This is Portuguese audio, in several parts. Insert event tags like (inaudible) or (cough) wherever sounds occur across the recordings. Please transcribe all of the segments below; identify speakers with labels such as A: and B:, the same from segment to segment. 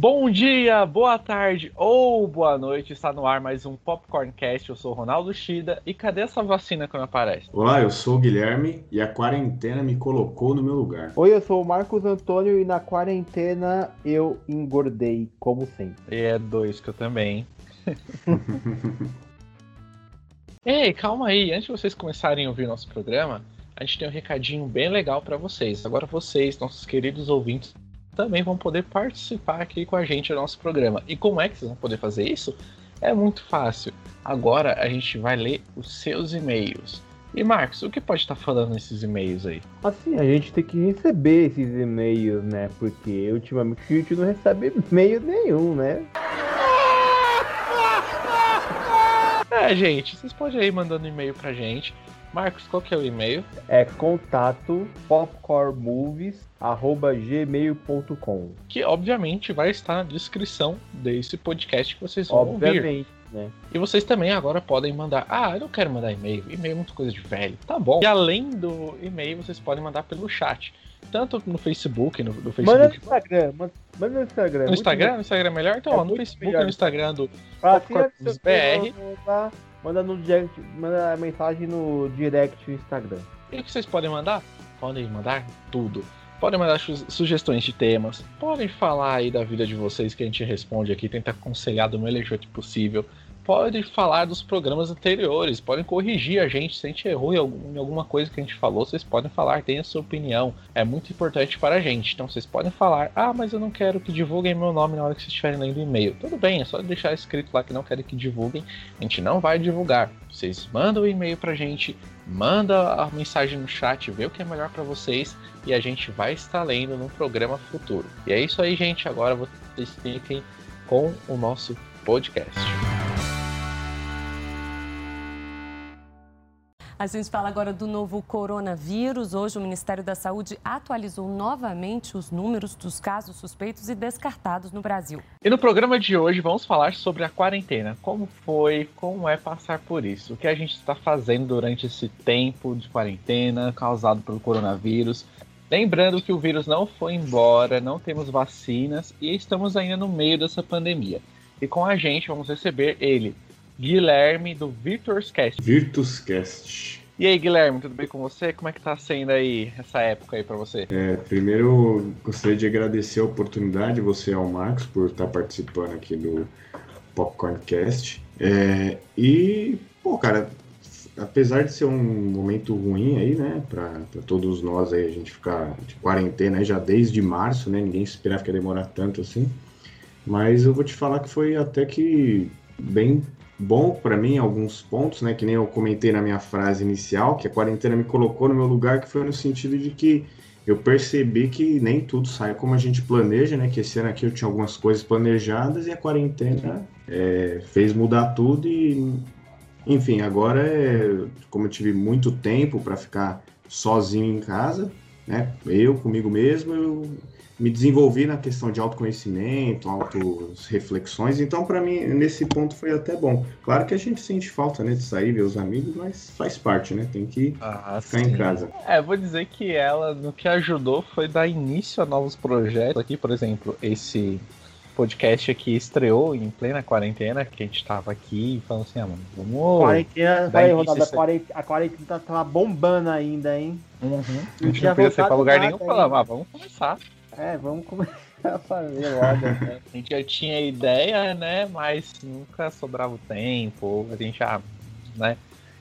A: Bom dia, boa tarde ou boa noite. Está no ar mais um Popcorncast. Eu sou o Ronaldo Shida. E cadê essa vacina que não aparece?
B: Olá, eu sou o Guilherme e a quarentena me colocou no meu lugar.
C: Oi, eu sou o Marcos Antônio e na quarentena eu engordei, como sempre.
A: E é dois que eu também. (laughs) Ei, calma aí. Antes de vocês começarem a ouvir nosso programa, a gente tem um recadinho bem legal para vocês. Agora vocês, nossos queridos ouvintes, também vão poder participar aqui com a gente no nosso programa. E como é que vocês vão poder fazer isso? É muito fácil. Agora a gente vai ler os seus e-mails. E Marcos, o que pode estar falando nesses e-mails aí?
C: Assim, a gente tem que receber esses e-mails, né? Porque ultimamente a gente não recebe e-mail nenhum, né?
A: É, gente, vocês podem ir mandando e-mail pra gente. Marcos, qual que é o e-mail?
C: É contato popcornmovies@gmail.com.
A: Que obviamente vai estar na descrição desse podcast que vocês vão
C: Obviamente,
A: ouvir.
C: né?
A: E vocês também agora podem mandar. Ah, eu não quero mandar e-mail. E-mail é muita coisa de velho. Tá bom. E além do e-mail, vocês podem mandar pelo chat. Tanto no Facebook, no, no Facebook.
C: Manda no Instagram, manda, manda no Instagram.
A: No Instagram? No Instagram é melhor? Então,
C: É
A: ó, no Facebook
C: melhor.
A: no Instagram do
C: Fala
A: Popcorn
C: assim, ah,
A: BR.
C: Manda, no direct, manda mensagem no direct do Instagram.
A: E o que vocês podem mandar? Podem mandar tudo. Podem mandar su- sugestões de temas. Podem falar aí da vida de vocês que a gente responde aqui, tenta aconselhar do melhor jeito possível. Podem falar dos programas anteriores, podem corrigir a gente se a gente errou em algum- em alguma coisa que a gente falou, vocês podem falar, tem a sua opinião. É muito importante para a gente. Então vocês podem falar, ah, mas eu não quero que divulguem meu nome na hora que vocês estiverem lendo o e-mail. Tudo bem, é só deixar escrito lá que não querem que divulguem. A gente não vai divulgar. Vocês mandam o e-mail pra gente, manda a mensagem no chat, vê o que é melhor pra vocês e a gente vai estar lendo no programa futuro. E é isso aí, gente. Agora vocês fiquem com o nosso podcast.
D: A gente fala agora do novo coronavírus. Hoje, o Ministério da Saúde atualizou novamente os números dos casos suspeitos e descartados no Brasil.
A: E no programa de hoje vamos falar sobre a quarentena. Como foi, como é passar por isso, o que a gente está fazendo durante esse tempo de quarentena causado pelo coronavírus. Lembrando que o vírus não foi embora, não temos vacinas e estamos ainda no meio dessa pandemia. E com a gente vamos receber ele, Guilherme do VirtuousCast.
B: Virtuscast.
A: E aí, Guilherme, tudo bem com você? Como é que tá sendo aí essa época aí pra você?
B: É, primeiro, gostaria de agradecer a oportunidade, você ao Marcos, por estar participando aqui do Popcorncast. É, e, pô, cara, apesar de ser um momento ruim aí, né, pra todos nós aí, a gente ficar de quarentena já desde março, né, ninguém esperava que ia demorar tanto assim. Mas eu vou te falar que foi até que bem bom para mim alguns pontos, né? Que nem eu comentei na minha frase inicial, que a quarentena me colocou no meu lugar, que foi no sentido de que eu percebi que nem tudo sai como a gente planeja, né? Que esse ano aqui eu tinha algumas coisas planejadas e a quarentena é, fez mudar tudo e, enfim, agora é, como eu tive muito tempo para ficar sozinho em casa, né? Eu comigo mesmo, eu me desenvolvi na questão de autoconhecimento, auto-reflexões, então para mim nesse ponto foi até bom. Claro que a gente sente falta, né, de sair, ver os amigos, mas faz parte, né, tem que
A: Ah,
B: ficar em casa.
A: É, vou dizer que ela, no que ajudou, foi dar início a novos projetos. Aqui, por exemplo, esse podcast aqui estreou em plena quarentena, que a gente tava aqui falando assim, ah, mano, vamos.
C: Quarentena,
A: Daí
C: aí, Ronaldo, a quarentena, a quarentena tá, tava bombando ainda, hein?
A: Uhum. A gente não podia sair pra lugar nenhum falava,
C: ainda.
A: ah, vamos começar.
C: É, vamos começar a fazer logo, né? (laughs)
A: A gente já tinha ideia, né? Mas nunca sobrava o tempo. A gente, ah, né?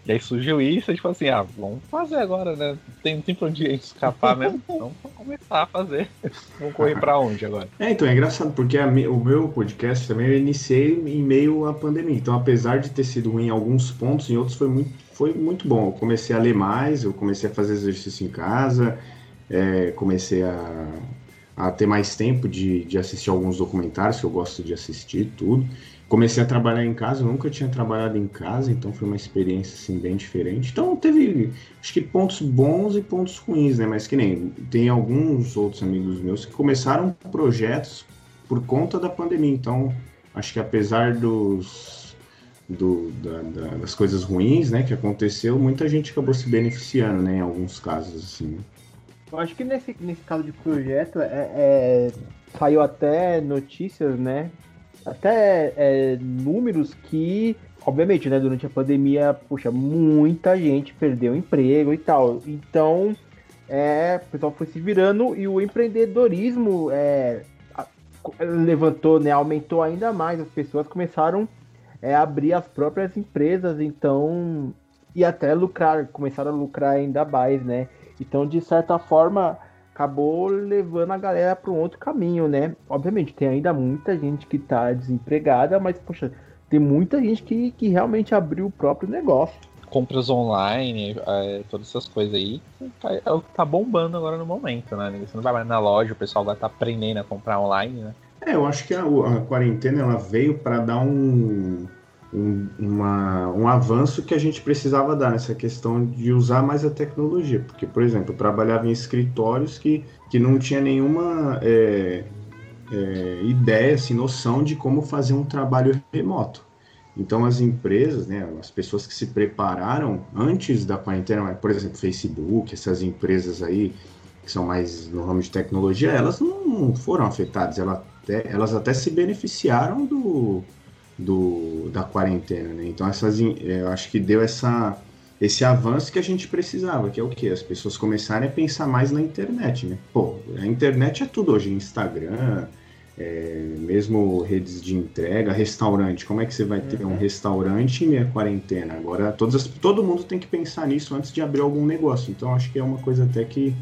A: E aí surgiu isso, a gente falou assim, ah, vamos fazer agora, né? Tem, não tem pra onde a gente escapar (laughs) mesmo. Então vamos começar a fazer. (laughs) Vamos correr pra onde agora?
B: É, então é engraçado, porque a o meu podcast também eu iniciei em meio à pandemia. Então, apesar de ter sido ruim em alguns pontos, em outros foi muito, foi muito bom. Eu comecei a ler mais, eu comecei a fazer exercício em casa, é, comecei a, a ter mais tempo de, de assistir alguns documentários que eu gosto de assistir, tudo. Comecei a trabalhar em casa, nunca tinha trabalhado em casa, então foi uma experiência assim, bem diferente. Então teve, acho que pontos bons e pontos ruins, né? Mas que nem tem alguns outros amigos meus que começaram projetos por conta da pandemia. Então, acho que apesar dos do- da- da- das coisas ruins, né, que aconteceu, muita gente acabou se beneficiando, né, em alguns casos, assim.
C: Eu acho que nesse, nesse caso de projeto é, é- saiu até notícias, né? Até é, números que, obviamente, né, durante a pandemia, puxa, muita gente perdeu emprego e tal. Então, é, o pessoal foi se virando e o empreendedorismo é, levantou, né, aumentou ainda mais. As pessoas começaram é, a abrir as próprias empresas, então e até lucrar, começaram a lucrar ainda mais, né? Então, de certa forma, acabou levando a galera para um outro caminho, né? Obviamente, tem ainda muita gente que está desempregada, mas, poxa, tem muita gente que, que realmente abriu o próprio negócio.
A: Compras online, é, todas essas coisas aí, tá, é o que tá bombando agora no momento, né? Você não vai mais na loja, o pessoal vai estar tá aprendendo a comprar online, né?
B: É, eu acho que a, a quarentena ela veio para dar um, um, uma, um avanço que a gente precisava dar nessa questão de usar mais a tecnologia. Porque, por exemplo, eu trabalhava em escritórios que, que não tinha nenhuma é, é, ideia, assim, noção de como fazer um trabalho remoto. Então, as empresas, né, as pessoas que se prepararam antes da quarentena, por exemplo, Facebook, essas empresas aí que são mais no ramo de tecnologia, elas não foram afetadas, elas até, elas até se beneficiaram do, do, da quarentena, né? Então essas, eu acho que deu essa, esse avanço que a gente precisava, que é o que as pessoas começarem a pensar mais na internet, né? Pô, a internet é tudo hoje, Instagram, é, mesmo redes de entrega, restaurante. Como é que você vai ter uhum. um restaurante em meia quarentena? Agora todas as, todo mundo tem que pensar nisso antes de abrir algum negócio. Então acho que é uma coisa até que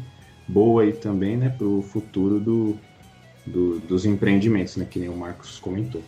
B: boa aí também, né, para o futuro do, do, dos empreendimentos, né, que nem o Marcos comentou.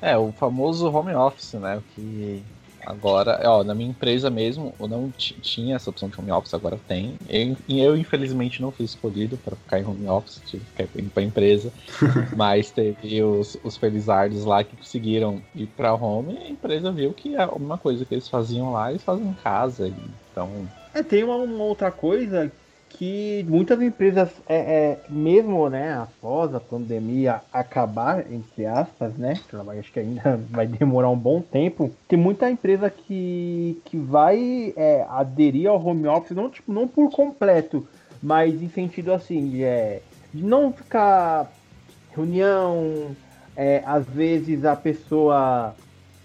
A: É, o famoso home office, né? Que agora, ó, na minha empresa mesmo, eu não tinha essa opção de home office, agora tem. Eu, eu infelizmente não fui escolhido para ficar em home office, tive que ficar indo para empresa, (laughs) mas teve os, os felizardos lá que conseguiram ir para home e a empresa viu que a uma coisa que eles faziam lá, eles fazem em casa. Então.
C: É, tem uma, uma outra coisa que muitas empresas, é, é, mesmo né, após a pandemia acabar, entre aspas, né? Acho que ainda (laughs) vai demorar um bom tempo. Tem muita empresa que, que vai é, aderir ao home office, não, tipo, não por completo, mas em sentido assim, de, é, de não ficar reunião, é, às vezes a pessoa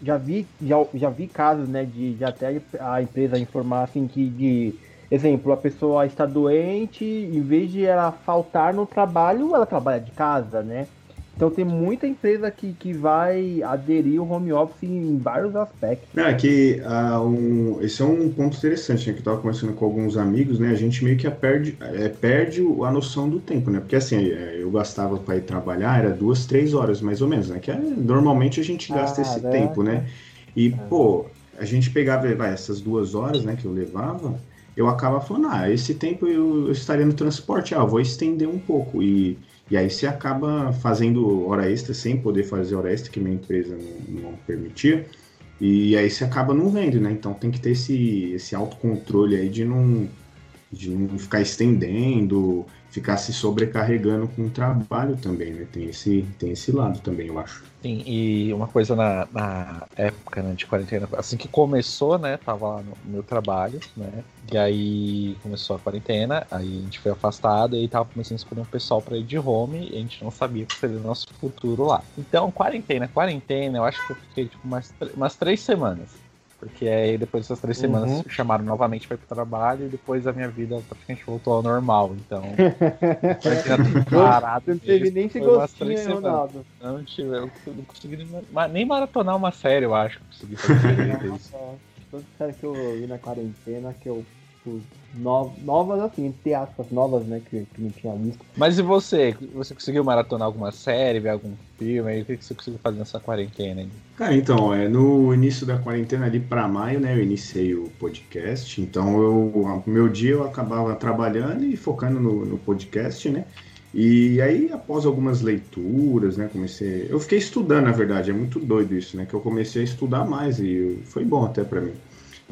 C: já vi já, já vi casos né de, de até a empresa informar assim que de Exemplo, a pessoa está doente, em vez de ela faltar no trabalho, ela trabalha de casa, né? Então tem muita empresa que, que vai aderir o home office em vários aspectos.
B: É que uh, um, esse é um ponto interessante, né? Que eu estava conversando com alguns amigos, né? A gente meio que perde, é, perde a noção do tempo, né? Porque assim, é, eu gastava para ir trabalhar, era duas, três horas mais ou menos, né? Que é, normalmente a gente gasta ah, esse é, tempo, né? E, é. pô, a gente pegava vai, essas duas horas, né, que eu levava eu acaba falando, ah, esse tempo eu, estaria no transporte, ah, vou estender um pouco. E, e aí você acaba fazendo hora extra sem poder fazer hora extra, que minha empresa não, não permitia. E aí você acaba não vendo, né? Então tem que ter esse, esse autocontrole aí de não, de não ficar estendendo, ficar se sobrecarregando com o trabalho também, né? Tem esse, tem esse lado também, eu acho.
A: Sim, e uma coisa na, na época né, de quarentena, assim que começou, né? Tava lá no meu trabalho, né? E aí começou a quarentena, aí a gente foi afastado e tava começando a escolher um pessoal para ir de home e a gente não sabia que seria o nosso futuro lá. Então, quarentena, quarentena, eu acho que eu fiquei tipo umas, umas três semanas. Porque aí depois dessas três semanas uhum. chamaram novamente para ir pro trabalho e depois a minha vida praticamente voltou ao normal. Então. (laughs) (laughs)
C: parado. Não teve nem esse gostinho, Ronaldo.
A: Não tive, eu não consegui nem maratonar uma série, eu acho. Consegui fazer (laughs)
C: isso. Tanto série que eu vi na quarentena que eu tipo, novas assim, entre aspas, novas, né, que, que não tinha visto.
A: Mas e você? Você conseguiu maratonar alguma série, ver algum filme? O que você conseguiu fazer nessa quarentena? Hein?
B: Cara, então, é, no início da quarentena ali para maio, né, eu iniciei o podcast, então eu, meu dia eu acabava trabalhando e focando no, no podcast, né, e aí, após algumas leituras, né, comecei. Eu fiquei estudando, na verdade, é muito doido isso, né? Que eu comecei a estudar mais e foi bom até para mim.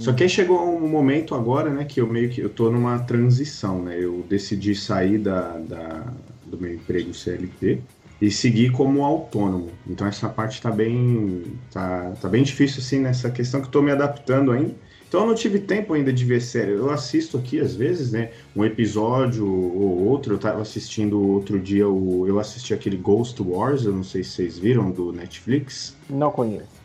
B: Só que aí chegou um momento agora, né, que eu meio que eu tô numa transição, né? Eu decidi sair da, da do meu emprego CLT e seguir como autônomo. Então essa parte tá bem tá, tá bem difícil assim nessa questão que eu tô me adaptando ainda. Então eu não tive tempo ainda de ver série. Eu assisto aqui, às vezes, né? Um episódio ou outro. Eu tava assistindo outro dia, o... eu assisti aquele Ghost Wars, eu não sei se vocês viram, do Netflix.
C: Não conheço.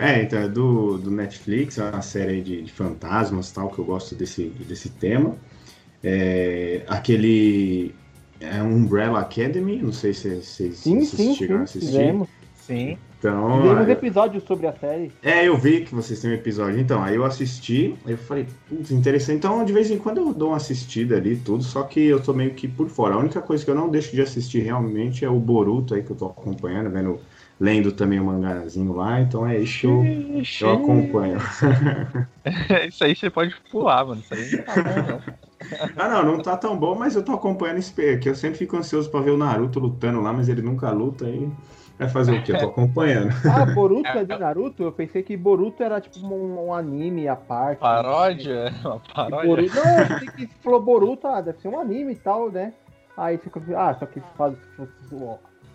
B: É, então é do, do Netflix, é uma série de, de fantasmas tal, que eu gosto desse, desse tema. É, aquele é Umbrella Academy, não sei se vocês
C: sim, sim, chegaram sim, a assistir. Fizemos.
A: Sim.
C: Então, Vimos episódios sobre a série.
B: É, eu vi que vocês têm um episódio. Então, aí eu assisti, aí eu falei, putz, interessante. Então, de vez em quando eu dou uma assistida ali tudo, só que eu tô meio que por fora. A única coisa que eu não deixo de assistir realmente é o Boruto aí que eu tô acompanhando, vendo, lendo também o mangazinho lá. Então é isso que eu, eu acompanho. (laughs)
A: isso aí você pode pular, mano. Isso aí não tá bom,
B: não. Ah, não, não tá tão bom, mas eu tô acompanhando esse que eu sempre fico ansioso pra ver o Naruto lutando lá, mas ele nunca luta aí. Vai fazer o quê? Eu tô acompanhando. (laughs)
C: Ah, Boruto é (laughs) de Naruto? Eu pensei que Boruto era tipo um, um anime à parte.
A: Paródia? Uma paródia?
C: Boruto, não, eu pensei que falou Boruto, ah, deve ser um anime e tal, né? Aí fica, ah, só que faz,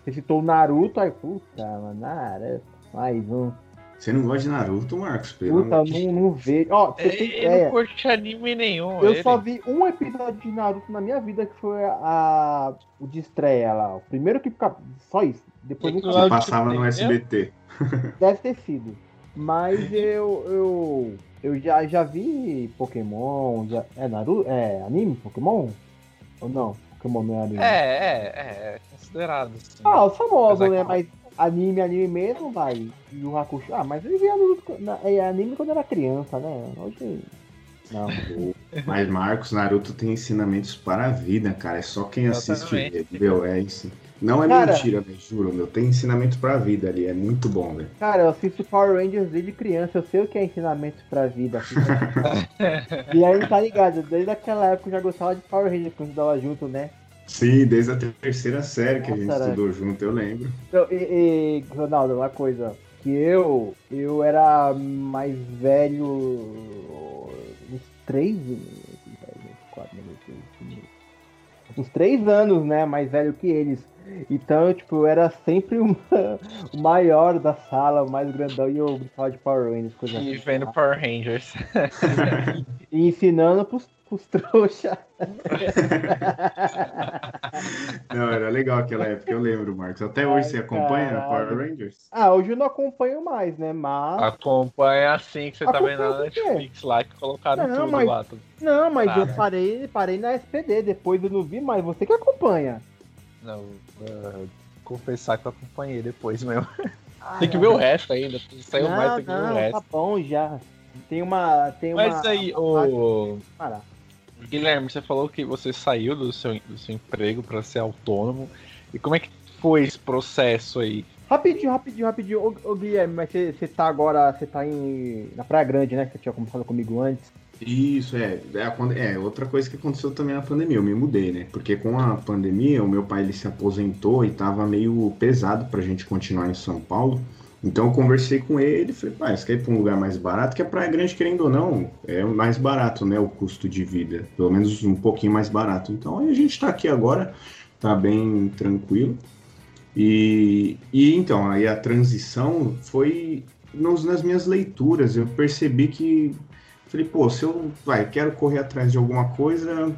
C: você citou o Naruto, aí, puta, mano, Naruto, mais um.
B: Você não gosta de Naruto, Marcos?
C: Pelo Puta, não, não vejo. Ó, você
A: tem ideia. Eu não curti anime nenhum.
C: Eu ele. só vi um episódio de Naruto na minha vida que foi a, o de estreia lá. O primeiro que fica. Só isso. Depois
B: nunca Que passava no SBT. (laughs)
C: Deve ter sido. Mas (laughs) eu. eu... Eu já, já vi Pokémon. Já... É Naruto? É anime Pokémon? Ou não? Não é anime?
A: É, é, é. é considerado.
C: Assim. Ah, os famosos, né? Mas anime, anime mesmo, vai. E o Hakusho. Ah, mas ele via é anime quando era criança, né? Hoje. Não. (laughs)
B: Mas Marcos, Naruto tem ensinamentos para a vida, cara. É só quem assiste viu? É isso. Não é cara, mentira, velho, juro, meu. Tem ensinamento pra vida ali, é muito bom, velho.
C: Cara, eu assisto Power Rangers desde criança, eu sei o que é ensinamento pra vida. (laughs) e aí, tá ligado, desde aquela época eu já gostava de Power Rangers quando estudava junto, né?
B: Sim, desde a terceira série que Nossa, a gente era... estudou junto, eu lembro.
C: Então, e, e, Ronaldo, uma coisa, que eu, eu era mais velho uns três, uns três anos, né, mais velho que eles. Então, tipo, eu era sempre (laughs) uma, o maior da sala, o mais grandão, e eu brincava de Power Rangers. Coisa
A: e assim, vendo Power Rangers. (laughs)
C: e ensinando pros os trouxa. (laughs)
B: não, era legal aquela época, eu lembro, Marcos. Até hoje Ai, você acompanha caralho. Power Rangers?
C: Ah, hoje eu não acompanho mais, né? Mas.
A: Acompanha assim que você tá vendo na Netflix lá, que colocaram não, tudo
C: mas...
A: lá. Tudo.
C: Não, mas ah, eu parei, parei na SPD, depois eu não vi mais. Você que acompanha.
A: Não, uh, confessar que eu acompanhei depois mesmo. Ah, tem que ver o resto ainda. Saiu não, mais, tem que ver o resto.
C: Tá bom já. Tem uma. Tem uma
A: Mas aí, o. Parar. Guilherme, você falou que você saiu do seu, do seu emprego para ser autônomo. E como é que foi esse processo aí?
C: Rapidinho, rapidinho, rapidinho. Ô, ô Guilherme, mas você, você tá agora, você tá em, na Praia Grande, né? Que você tinha conversado comigo antes.
B: Isso, é. É, é, outra coisa que aconteceu também na pandemia, eu me mudei, né? Porque com a pandemia, o meu pai ele se aposentou e tava meio pesado pra gente continuar em São Paulo. Então eu conversei com ele e falei, pai, você quer ir para um lugar mais barato? Que a Praia Grande, querendo ou não, é mais barato, né? O custo de vida. Pelo menos um pouquinho mais barato. Então a gente está aqui agora, tá bem tranquilo. E, e então, aí a transição foi nos, nas minhas leituras. Eu percebi que. Falei, pô, se eu vai, quero correr atrás de alguma coisa,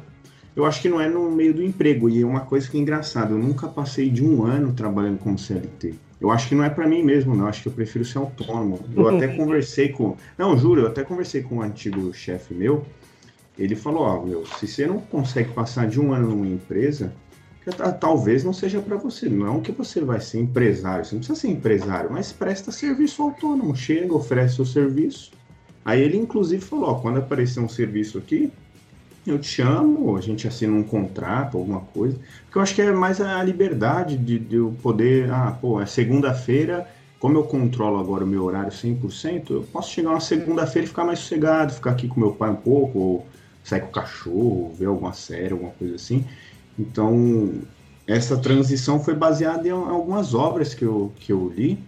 B: eu acho que não é no meio do emprego. E é uma coisa que é engraçada, eu nunca passei de um ano trabalhando como CLT. Eu acho que não é para mim mesmo, não. Acho que eu prefiro ser autônomo. Eu até (laughs) conversei com. Não, juro, eu até conversei com um antigo chefe meu. Ele falou: Ó, oh, meu, se você não consegue passar de um ano numa empresa, talvez não seja para você. Não que você vai ser empresário. Você não precisa ser empresário, mas presta serviço autônomo. Chega, oferece o serviço. Aí ele, inclusive, falou: Ó, quando aparecer um serviço aqui, eu te chamo, a gente assina um contrato, alguma coisa. Porque eu acho que é mais a liberdade de, de eu poder, ah, pô, é segunda-feira, como eu controlo agora o meu horário 100%, eu posso chegar uma segunda-feira e ficar mais sossegado, ficar aqui com meu pai um pouco, ou sair com o cachorro, ver alguma série, alguma coisa assim. Então, essa transição foi baseada em algumas obras que eu, que eu li,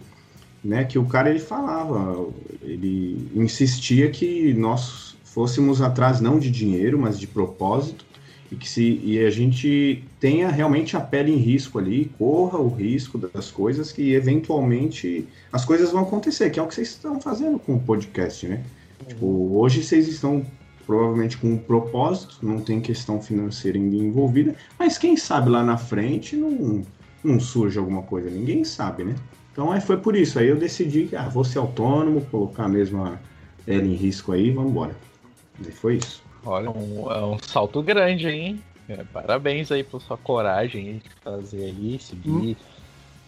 B: né, que o cara ele falava, ele insistia que nós fôssemos atrás não de dinheiro, mas de propósito, e que se e a gente tenha realmente a pele em risco ali, corra o risco das coisas que eventualmente as coisas vão acontecer, que é o que vocês estão fazendo com o podcast, né? Tipo, hoje vocês estão provavelmente com um propósito, não tem questão financeira envolvida, mas quem sabe lá na frente não, não surge alguma coisa, ninguém sabe, né? Então aí foi por isso, aí eu decidi que ah, vou ser autônomo, colocar mesmo a ela em risco aí, vamos embora. E foi isso.
A: Olha, um, é um salto grande, hein? É, parabéns aí por sua coragem de fazer aí, seguir. Hum.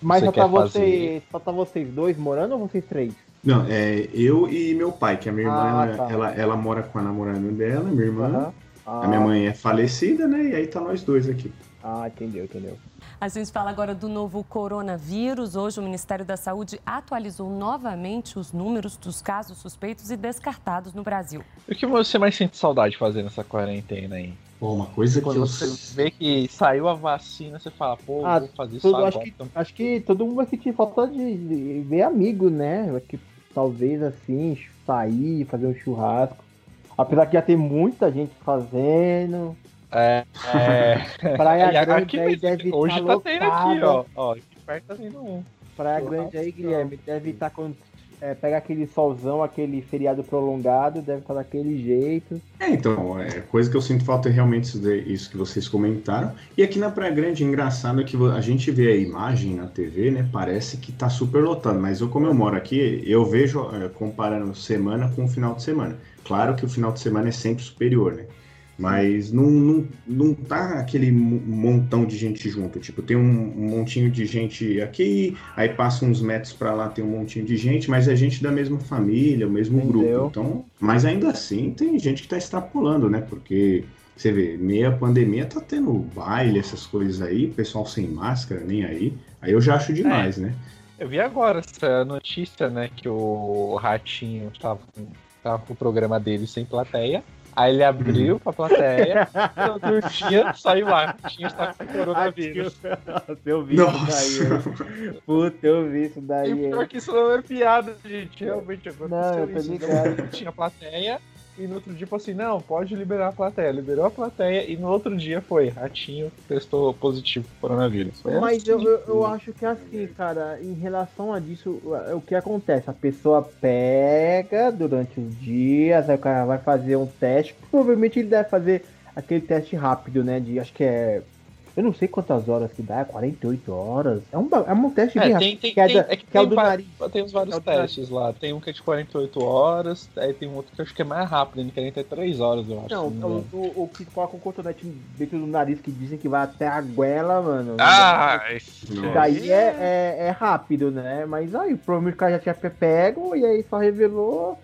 C: Mas só tá, você, só tá vocês dois morando ou vocês três?
B: Não, é eu e meu pai, que a minha irmã, ah, ela, tá. ela, ela, mora com a namorada dela, minha irmã. Uhum. Ah. A minha mãe é falecida, né? E aí tá nós dois aqui.
C: Ah, entendeu, entendeu.
D: A gente fala agora do novo coronavírus. Hoje o Ministério da Saúde atualizou novamente os números dos casos suspeitos e descartados no Brasil.
A: O que você mais sente saudade de fazer nessa quarentena aí?
B: Pô, uma coisa
A: Quando
B: que eu...
A: você vê que saiu a vacina, você fala, pô, ah, vou fazer
C: isso agora. Acho que, acho que todo mundo vai sentir falta de, de ver amigo, né? Que talvez assim, sair, fazer um churrasco. Apesar que já tem muita gente fazendo.
A: É. é...
C: Praia (laughs) Grande aí deve (laughs)
A: Hoje tá, tá tendo aqui, ó. ó. Aqui perto tá tendo um.
C: Praia Grande aí, Guilherme, deve estar tá com. É, pega aquele solzão, aquele feriado prolongado, deve estar tá daquele jeito.
B: É, então, é, coisa que eu sinto falta é realmente isso que vocês comentaram. E aqui na Praia Grande, engraçado é que a gente vê a imagem na TV, né? Parece que tá super lotado, mas eu, como eu moro aqui, eu vejo é, comparando semana com o final de semana. Claro que o final de semana é sempre superior, né? Mas não, não, não tá aquele montão de gente junto. Tipo, tem um, montinho de gente aqui, aí passa uns metros para lá, tem um montinho de gente, mas é gente da mesma família, o mesmo Entendeu? grupo. Então, mas ainda assim tem gente que tá extrapolando, né? Porque você vê, meia pandemia tá tendo baile, essas coisas aí, pessoal sem máscara, nem aí. Aí eu já acho demais, é. né?
A: Eu vi agora essa notícia, né, que o Ratinho tava, tava com o programa dele sem plateia. Aí ele abriu pra plateia, (laughs) outro dia saiu lá, tinha estado com coronavírus.
C: Eu vi isso daí. Puta, eu vi isso daí. E
A: pior que isso não é piada, gente. Realmente aconteceu
C: não, eu tô
A: isso.
C: Ligado.
A: Tinha plateia, e no outro dia falou assim: não, pode liberar a plateia. Liberou a plateia e no outro dia foi: Ratinho testou positivo pro coronavírus. Foi
C: Mas assim, eu, eu, eu, acho que é assim, cara, em relação a disso, o que acontece? A pessoa pega durante os dias, aí o cara vai fazer um teste. Provavelmente ele deve fazer aquele teste rápido, né? De acho que é eu não sei quantas horas que dá, 48 horas. É um, é um teste
A: é, tem, tem, que é, é que, que é o do nariz. Tem uns vários é testes lá. Tem um que é de 48 horas, aí tem um outro que eu acho que é mais rápido, é 43 horas, eu acho.
C: Não, o, o, o, que coloca um cotonete dentro do nariz que dizem que vai até a goela, mano.
A: Ah,
C: isso daí é, é, é, rápido, né? Mas aí, provavelmente o cara já tinha pego e aí só revelou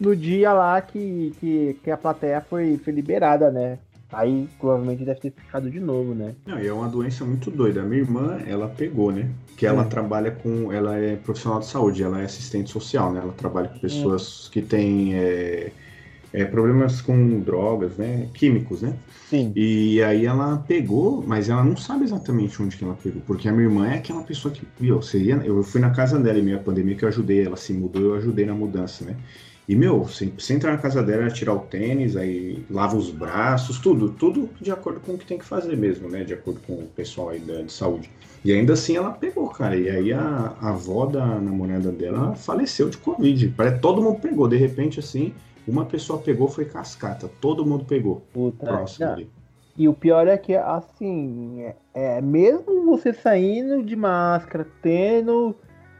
C: no dia lá que, que, que a plateia foi, foi liberada, né? Aí provavelmente deve ter ficado de novo, né?
B: Não, e é uma doença muito doida. A minha irmã, ela pegou, né? Que ela hum. trabalha com. Ela é profissional de saúde, ela é assistente social, né? Ela trabalha com pessoas hum. que têm é, é, problemas com drogas, né? Químicos, né?
C: Sim.
B: E aí ela pegou, mas ela não sabe exatamente onde que ela pegou. Porque a minha irmã é aquela pessoa que, viu, você ia, eu fui na casa dela em meio à pandemia que eu ajudei, ela se mudou, eu ajudei na mudança, né? E, meu, você, você entra na casa dela, tirar o tênis, aí lava os braços, tudo, tudo de acordo com o que tem que fazer mesmo, né? De acordo com o pessoal aí da, de saúde. E ainda assim ela pegou, cara. E aí a, a avó da namorada dela faleceu de Covid. Parece todo mundo pegou. De repente, assim, uma pessoa pegou, foi cascata. Todo mundo pegou.
C: Puta, próximo ali. E o pior é que, assim, é, é mesmo você saindo de máscara, tendo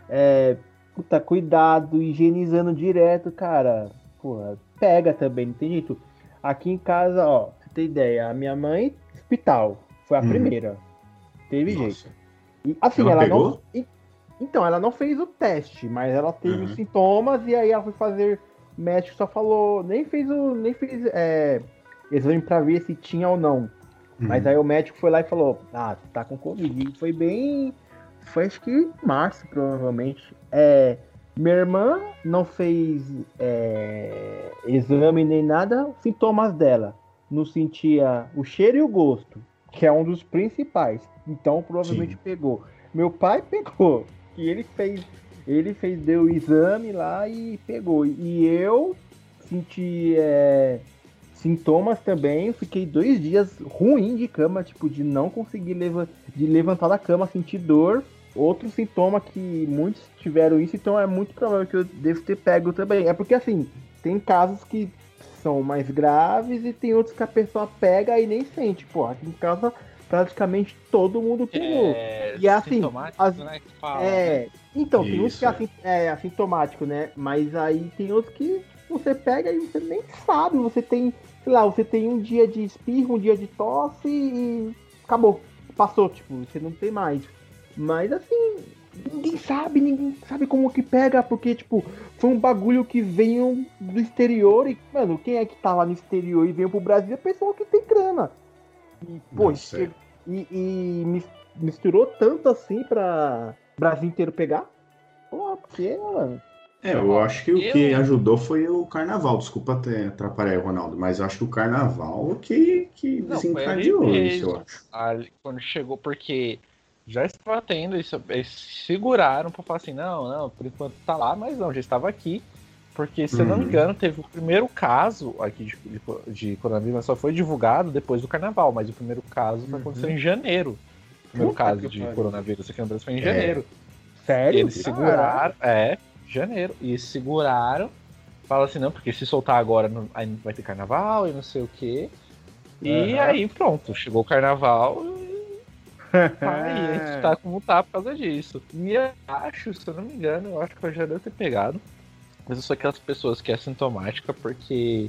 C: é, puta, cuidado, higienizando direto, cara. Porra, pega também, não tem jeito. Aqui em casa, ó, você tem ideia, a minha mãe, hospital, foi a uhum. primeira. Teve Nossa. jeito. E, assim, ela, ela não. Então, ela não fez o teste, mas ela teve uhum. sintomas e aí ela foi fazer. O médico só falou, nem fez o. nem fez é, exame pra ver se tinha ou não. Uhum. Mas aí o médico foi lá e falou, ah, tá com Covid. E foi bem foi acho que em março, provavelmente. É, minha irmã não fez é, exame nem nada, sintomas dela. Não sentia o cheiro e o gosto, que é um dos principais. Então provavelmente Sim. pegou. Meu pai (laughs) pegou, e ele fez, ele fez, deu o exame lá e pegou. E eu senti é, sintomas também. Fiquei dois dias ruim de cama, tipo, de não conseguir leva de levantar da cama, sentir dor Outro sintoma que muitos tiveram isso, então é muito provável que eu devo ter pego também. É porque assim, tem casos que são mais graves e tem outros que a pessoa pega e nem sente. Pô, aqui em casa praticamente todo mundo pegou.
A: É,
C: E assim, as-
A: né, fala,
C: É,
A: né?
C: então, tem uns
B: Isso,
C: que é,
B: é.
C: assin- é assintomático, né? Mas aí tem outros que você pega e você nem sabe. Você tem, sei lá, você tem um dia de espirro, um dia de tosse e acabou. Passou, tipo, você não tem mais. Mas assim, ninguém sabe, ninguém sabe como que pega, porque, tipo, foi um bagulho que veio do exterior e, mano, quem é que tá lá no exterior e veio pro Brasil é pessoa que tem grana. E, pô, e, e mis- misturou tanto assim pra Brasil inteiro pegar? Pô, porque, mano.
B: É, eu acho que o
A: Eu-
B: que ajudou foi o carnaval. Desculpa até atrapalhar aí, Ronaldo, mas eu acho que o carnaval que, que desencadeou isso, eu acho.
A: Ali, quando chegou, porque já estava tendo isso, eles seguraram pra falar assim, não, não, por enquanto tá lá, mas não, já estava aqui. Porque, se eu não me
B: Uhum.
A: engano, teve o primeiro caso aqui de, de, de coronavírus, mas só foi divulgado depois do carnaval, mas o primeiro caso foi aconteceu em janeiro. O primeiro
C: Puta
A: caso de
C: pariu.
A: coronavírus aqui no Brasil foi em
B: É.
A: janeiro.
C: Sério?
A: Eles seguraram, é, janeiro, e seguraram, fala assim, não, porque se soltar agora não, aí vai ter carnaval e não sei o quê. E
C: Aham.
A: aí pronto, chegou o carnaval e (laughs) aí a gente tá como tá por causa disso. E eu acho, se eu não me engano, eu acho que eu já devo ter pegado. Mas eu sou aquelas pessoas que é sintomática porque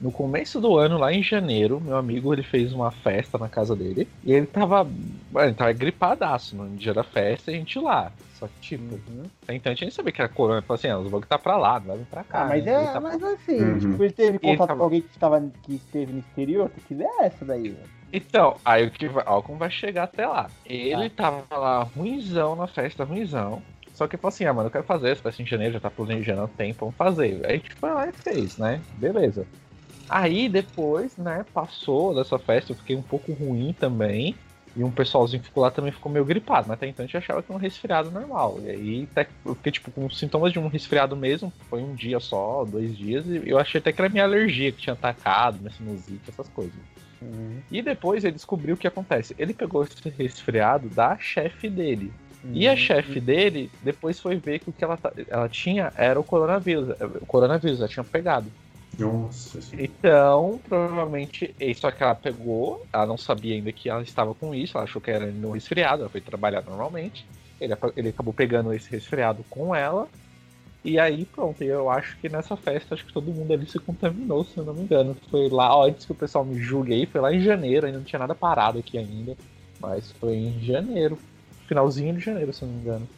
A: no começo do ano, lá em janeiro, meu amigo ele fez uma festa na casa dele e ele tava, ele tava gripadaço no dia da festa e a gente lá. Só que, tipo, até então a gente nem sabia que era corona. Ele falou assim, ah, os vão tá pra lá, não vai vir pra cá.
C: Ah, mas
A: né?
C: é,
A: Ele tá-
C: mas assim,
B: Uhum.
C: tipo, ele teve
A: Ele
C: contato
A: tava-
C: com alguém que, tava, que esteve no exterior, se quiser é essa daí. velho.
A: Então, aí o que vai, como vai chegar até lá. Ele
C: Tá.
A: tava lá ruimzão na festa, ruimzão. Só que falou assim, ah, mano, eu quero fazer essa festa em janeiro, já tá planejando há tempo, vamos fazer. Aí a gente foi lá e fez, né? Beleza. Aí depois, né, passou dessa festa, eu fiquei um pouco ruim também. E um pessoalzinho que ficou lá também ficou meio gripado, mas até então a gente achava que era um resfriado normal. E aí até que eu fiquei tipo com sintomas de um resfriado mesmo, foi um dia só, dois dias, e eu achei até que era minha alergia que tinha atacado, minha sinusite, essas coisas. E depois ele descobriu o que acontece. Ele pegou esse resfriado da chefe dele. E a chefe dele depois foi ver que o que ela, ela tinha era o coronavírus. O coronavírus, ela tinha pegado.
B: Nossa.
A: Então, provavelmente, só que ela pegou, ela não sabia ainda que ela estava com isso, ela achou que era no resfriado, ela foi trabalhar normalmente. Ele, ele acabou pegando esse resfriado com ela. E aí, pronto, eu acho que nessa festa, acho que todo mundo ali se contaminou, se eu não me engano. Foi lá, ó, antes que o pessoal me julgue aí, foi lá em janeiro, ainda não tinha nada parado aqui ainda. Mas foi em janeiro, finalzinho de janeiro, se eu não me engano.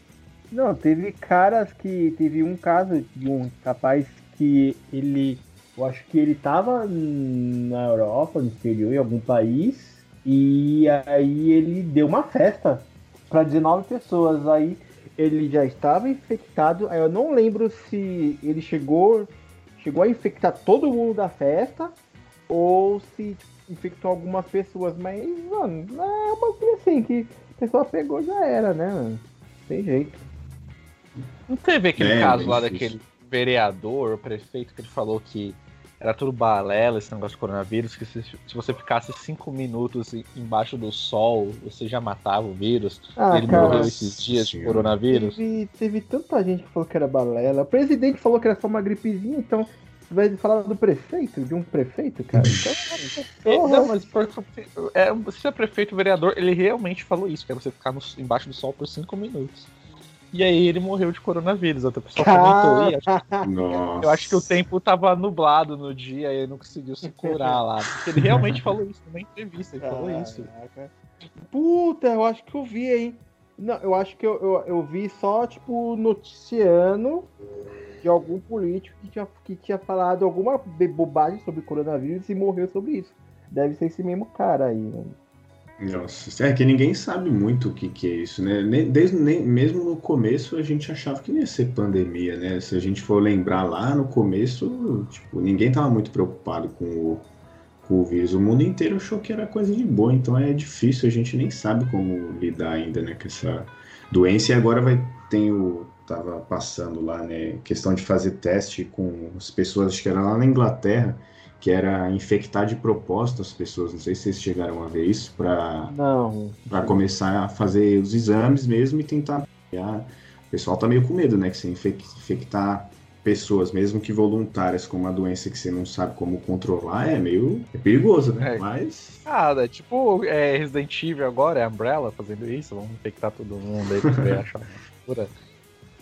C: Não, teve caras que. Teve um caso de um rapaz que ele. Eu acho que ele tava na Europa, no exterior, em algum país. E aí ele deu uma festa para 19 pessoas. Aí ele já estava infectado. Aí eu não lembro se ele chegou. Chegou a infectar todo mundo da festa. Ou se tipo, infectou algumas pessoas. Mas, mano, é uma coisa assim que a pessoa pegou já era, né, mano? Tem jeito.
A: Não teve aquele
B: É,
A: caso lá daquele vereador, prefeito, que ele falou que era tudo balela esse negócio de coronavírus, que se, se você ficasse cinco minutos em- embaixo do sol, você já matava o vírus.
C: Ah,
A: ele
C: cara,
A: morreu esses dias de coronavírus.
C: teve, teve tanta gente que falou que era balela. O presidente falou que era só uma gripezinha, então vai falar do prefeito, de um prefeito, cara. Então, (laughs)
A: É, não, mas por, é, se é prefeito, vereador, ele realmente falou isso, que é você ficar no- embaixo do sol por cinco minutos. E aí ele morreu de coronavírus. Até o pessoal comentou, "Ih, acho. Eu acho que o tempo tava nublado no dia e ele não conseguiu se curar lá. Porque ele realmente (laughs) falou isso numa entrevista, ele falou isso.
C: Puta, eu acho que eu vi, hein? Não, eu acho que eu, eu, eu vi só, tipo, noticiando de algum político que tinha, que tinha falado alguma bobagem sobre coronavírus e morreu sobre isso. Deve ser esse mesmo cara aí, né?
B: Nossa, é que ninguém sabe muito o que, que é isso, né? Nem- Desde, nem, mesmo no começo a gente achava que ia ser pandemia, né? Se a gente for lembrar lá no começo, tipo, ninguém tava muito preocupado com o, com o vírus. O mundo inteiro achou que era coisa de boa, então é difícil, a gente nem sabe como lidar ainda, né, com essa doença. E agora vai tem o tava passando lá, né, questão de fazer teste com as pessoas, acho que era lá na Inglaterra, que era infectar de propósito as pessoas. Não sei se vocês chegaram a ver isso para para começar a fazer os exames mesmo e tentar. O pessoal tá meio com medo, né? Que se infec- infectar pessoas, mesmo que voluntárias, com uma doença que você não sabe como controlar, é meio é perigoso, né?
A: É.
B: Mas.
A: Ah, é tipo é Resident Evil agora, é a Umbrella fazendo isso, vamos infectar todo mundo aí pra ver achar uma cura.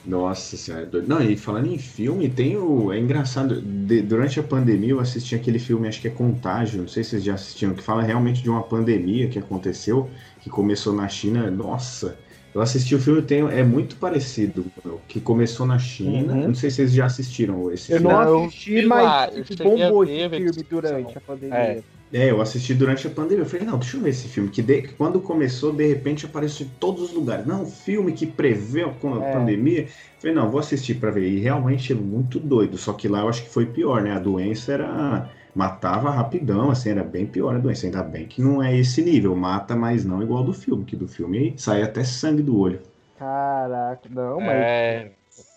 B: Nossa senhora, é doido. Não, e falando em filme, tem o. É engraçado. de- durante a pandemia eu assisti aquele filme, acho que é Contágio, não sei se vocês já assistiram, que fala realmente de uma pandemia que aconteceu, que começou na China. Nossa, eu assisti o filme, tem, é muito parecido, meu, que começou na China.
C: Uhum.
B: Eu não sei se vocês já assistiram esse
C: Eu
B: filme.
C: não
A: Não, eu
C: assisti,
A: lá, eu
C: mas
A: a
C: bombou esse filme durante a pandemia.
A: É.
B: É, eu assisti durante a pandemia. Eu falei, não, deixa eu ver esse filme. Que, de- que quando começou, de repente apareceu em todos os lugares. Não, filme que prevê a
C: É.
B: pandemia. Eu falei, não, vou assistir pra ver. E realmente é muito doido. Só que lá eu acho que foi pior, né? A doença era. Matava rapidão, assim, era bem pior a doença. Ainda bem que não é esse nível. Mata, mas não igual do filme. Que do filme sai até sangue do olho.
C: Caraca, não, mas
A: É.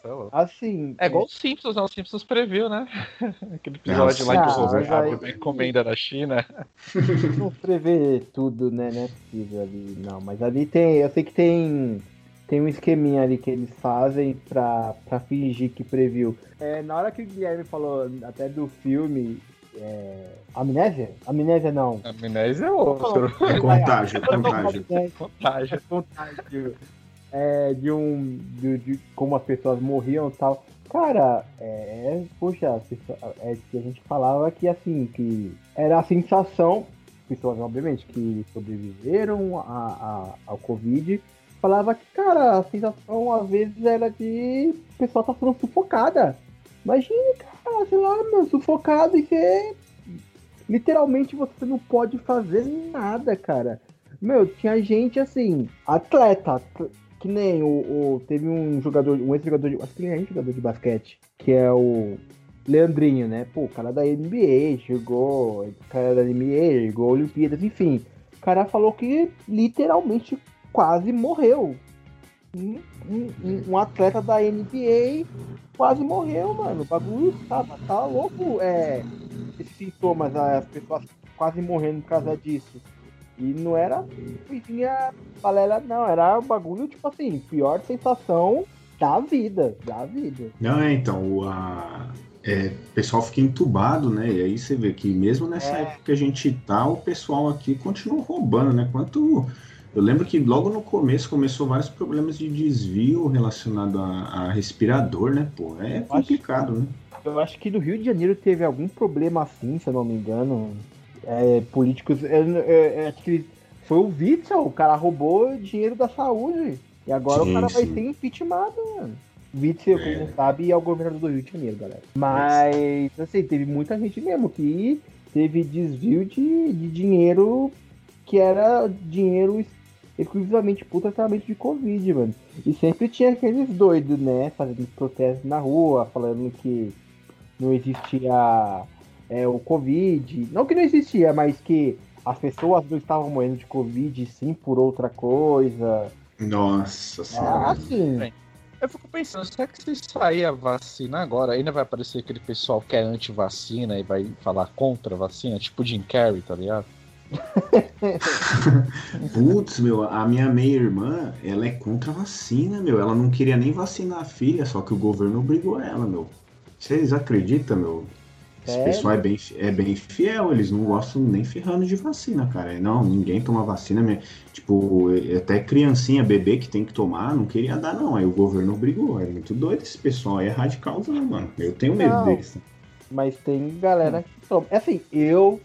A: sei lá.
C: assim.
A: É igual os Simpsons, né? Os Simpsons previu, né? Aquele episódio lá
C: Ah,
A: que
C: sim,
A: o
C: mas
A: José
C: aí-
A: encomenda na China.
C: não prever tudo, né? Não é possível ali. Não, mas ali tem. Eu sei que tem. Tem um esqueminha ali que eles fazem pra, pra fingir que previu. É, na hora que o Guilherme falou até do filme. É, Amnésia? Amnésia não.
A: Amnésia é outro.
B: É contágio, é contágio.
A: Contágio.
C: contágio é, de um. De, de como as pessoas morriam e tal. Cara, é, poxa, pessoas- é que a gente falava que assim, que era a sensação, pessoas obviamente que sobreviveram a, a- ao Covid, falava que, cara, a sensação às vezes era de o pessoal tá falando sufocada. Imagine, cara, sei lá, meu, sufocado e você. Literalmente você não pode fazer nada, cara. Meu, tinha gente assim, atleta, at- que nem o, o- teve um jogador, um ex-jogador, de- acho que ele é jogador de basquete, que é o Leandrinho, né? Pô, o cara da NBA, o cara da NBA, jogou Olimpíadas, enfim. O cara falou que literalmente quase morreu. Um, um- um- um atleta da NBA quase morreu, mano. O bagulho tá, tá louco, é, esses sintomas, as pessoas quase morrendo por causa disso. E não era coisinha balela, não. Era um bagulho, tipo assim, pior sensação da vida. Da vida.
B: Não, é, então, o a, é, o pessoal fica entubado, né? E aí você vê que mesmo nessa
C: É.
B: época que a gente tá, o pessoal aqui continua roubando, né? Quanto. Eu lembro que logo no começo começou vários problemas de desvio relacionado a, a respirador, né? Pô, é complicado, né?
C: Eu acho que no Rio de Janeiro teve algum problema assim, se eu não me engano. É, políticos. é, é, é, acho que foi o Witzel, o cara roubou dinheiro da saúde. E agora
B: Sim,
C: o cara vai
B: sim.
C: ser impeachmentado, mano. Witzel, quem
B: É.
C: não sabe, é o governador do Rio de Janeiro, galera. Mas, assim, teve muita gente mesmo que teve desvio de, de dinheiro que era dinheiro ex- exclusivamente pro tratamento de Covid, mano. E sempre tinha aqueles doidos, né? Fazendo protestos na rua, falando que não existia é, o Covid. Não que não existia, mas que as pessoas não estavam morrendo de Covid sim por outra coisa.
B: Nossa
C: É
B: senhora.
C: assim.
A: Eu fico pensando, será que se sair a vacina agora, ainda vai aparecer aquele pessoal que é anti-vacina e vai falar contra a vacina? Tipo Jim Carrey, tá ligado? (laughs)
B: Putz, meu, a minha meia-irmã, ela é contra a vacina, meu. Ela não queria nem vacinar a filha, só que o governo obrigou ela, meu. Vocês acreditam, meu? Esse pessoal é bem, é bem fiel, eles não gostam nem ferrando de vacina, cara. É, Não, ninguém toma vacina. minha- Tipo, é- até criancinha, bebê que tem que tomar, não queria dar, não. Aí o governo obrigou. É muito doido esse pessoal. aí É radicalzão, mano. Eu tenho medo
C: Não.
B: deles.
C: Mas tem galera que toma. É Assim, eu,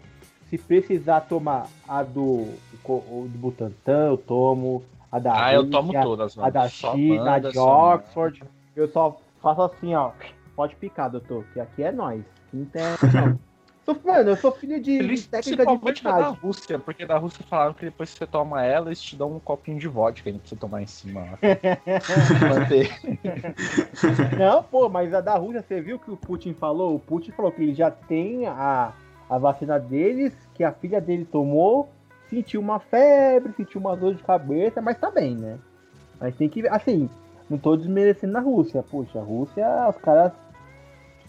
C: se precisar tomar a do, do Butantan, eu tomo. A da
A: Ah, eu tomo
C: Rússia,
A: todas,
C: A
A: mano.
C: da
A: Só
C: China, a de Oxford. Eu só faço assim, ó. Pode picar, doutor, que aqui é nós. Não. Sou, mano, eu sou filho de técnica de
A: Principalmente da. Rússia, porque da Rússia falaram que depois que você toma ela, eles te dão um copinho de vodka ainda pra você tomar em cima. (laughs)
C: Não, pô, mas a da Rússia, você viu o que o Putin falou? O Putin falou que ele já tem a, a vacina deles, que a filha dele tomou, sentiu uma febre, sentiu uma dor de cabeça, mas tá bem, né? Mas tem que, assim, não tô desmerecendo a Rússia. Poxa, a Rússia, os caras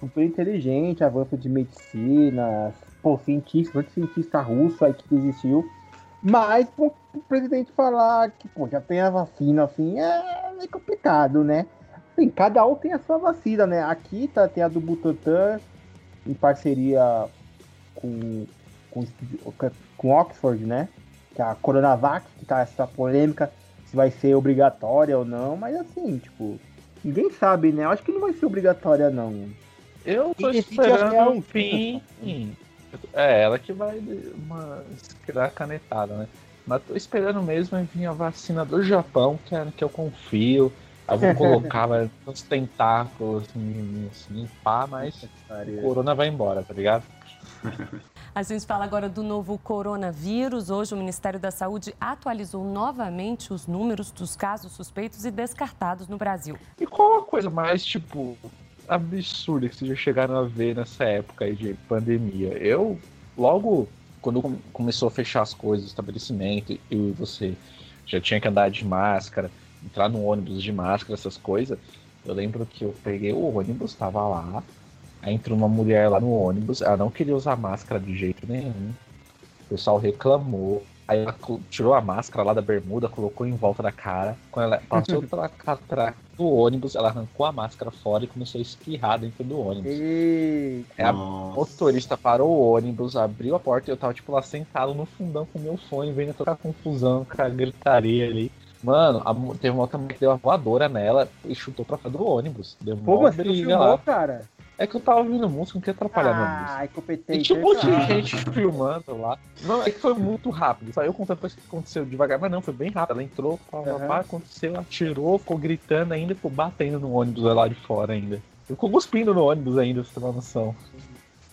C: super inteligentes, avanço de medicina, pô, cientista, muito cientista russo aí que existiu. Mas pro, pro presidente falar que, pô, já tem a vacina, assim, é meio complicado, né? Sim, cada um tem a sua vacina, né? Aqui tá, tem a do Butantan em parceria com, com, com Oxford, né? Que é a Coronavac, que tá essa polêmica se vai ser obrigatória ou não, mas assim, tipo, ninguém sabe, né? Eu acho que não vai ser obrigatória, não.
A: Eu tô esperando é um fim. É, ela que vai uma, dar canetada, né? Mas tô esperando mesmo vir a vacina do Japão, que é que eu confio. Eu vou (laughs) colocar nos tentáculos assim, assim, pá, mas o corona vai embora, tá ligado? (laughs)
D: A gente fala agora do novo coronavírus. Hoje, o Ministério da Saúde atualizou novamente os números dos casos suspeitos e descartados no Brasil.
A: E qual a coisa mais, tipo, absurda que vocês já chegaram a ver nessa época aí de pandemia? Eu, logo quando começou a fechar as coisas, estabelecimento, e você já tinha que andar de máscara, entrar no ônibus de máscara, essas coisas, eu lembro que eu peguei o ônibus, tava lá, aí entrou uma mulher lá no ônibus, ela não queria usar máscara de jeito nenhum. O pessoal reclamou, Aí ela tirou a máscara lá da bermuda, colocou em volta da cara. Quando ela passou (laughs) pela catraca do ônibus, ela arrancou a máscara fora e começou a espirrar dentro do ônibus. Aí a motorista parou o ônibus, abriu a porta e eu tava, tipo, lá sentado no fundão com o meu fone, vendo toda a confusão, com a gritaria ali. Mano, a, teve uma outra que deu uma voadora nela e chutou pra fora do ônibus. Deu
C: Pô, uma briga lá. cara?
A: É que eu tava ouvindo música, não queria atrapalhar minha música. Ai, competente. E tinha um monte de gente (laughs) filmando lá. Não, é que foi muito rápido. Só eu contando depois que aconteceu devagar, mas não, foi bem rápido. Ela entrou, pá, uhum. pá, aconteceu, atirou, ficou gritando ainda, ficou batendo no ônibus lá de fora ainda. Ficou cuspindo no ônibus ainda, pra você ter uma noção.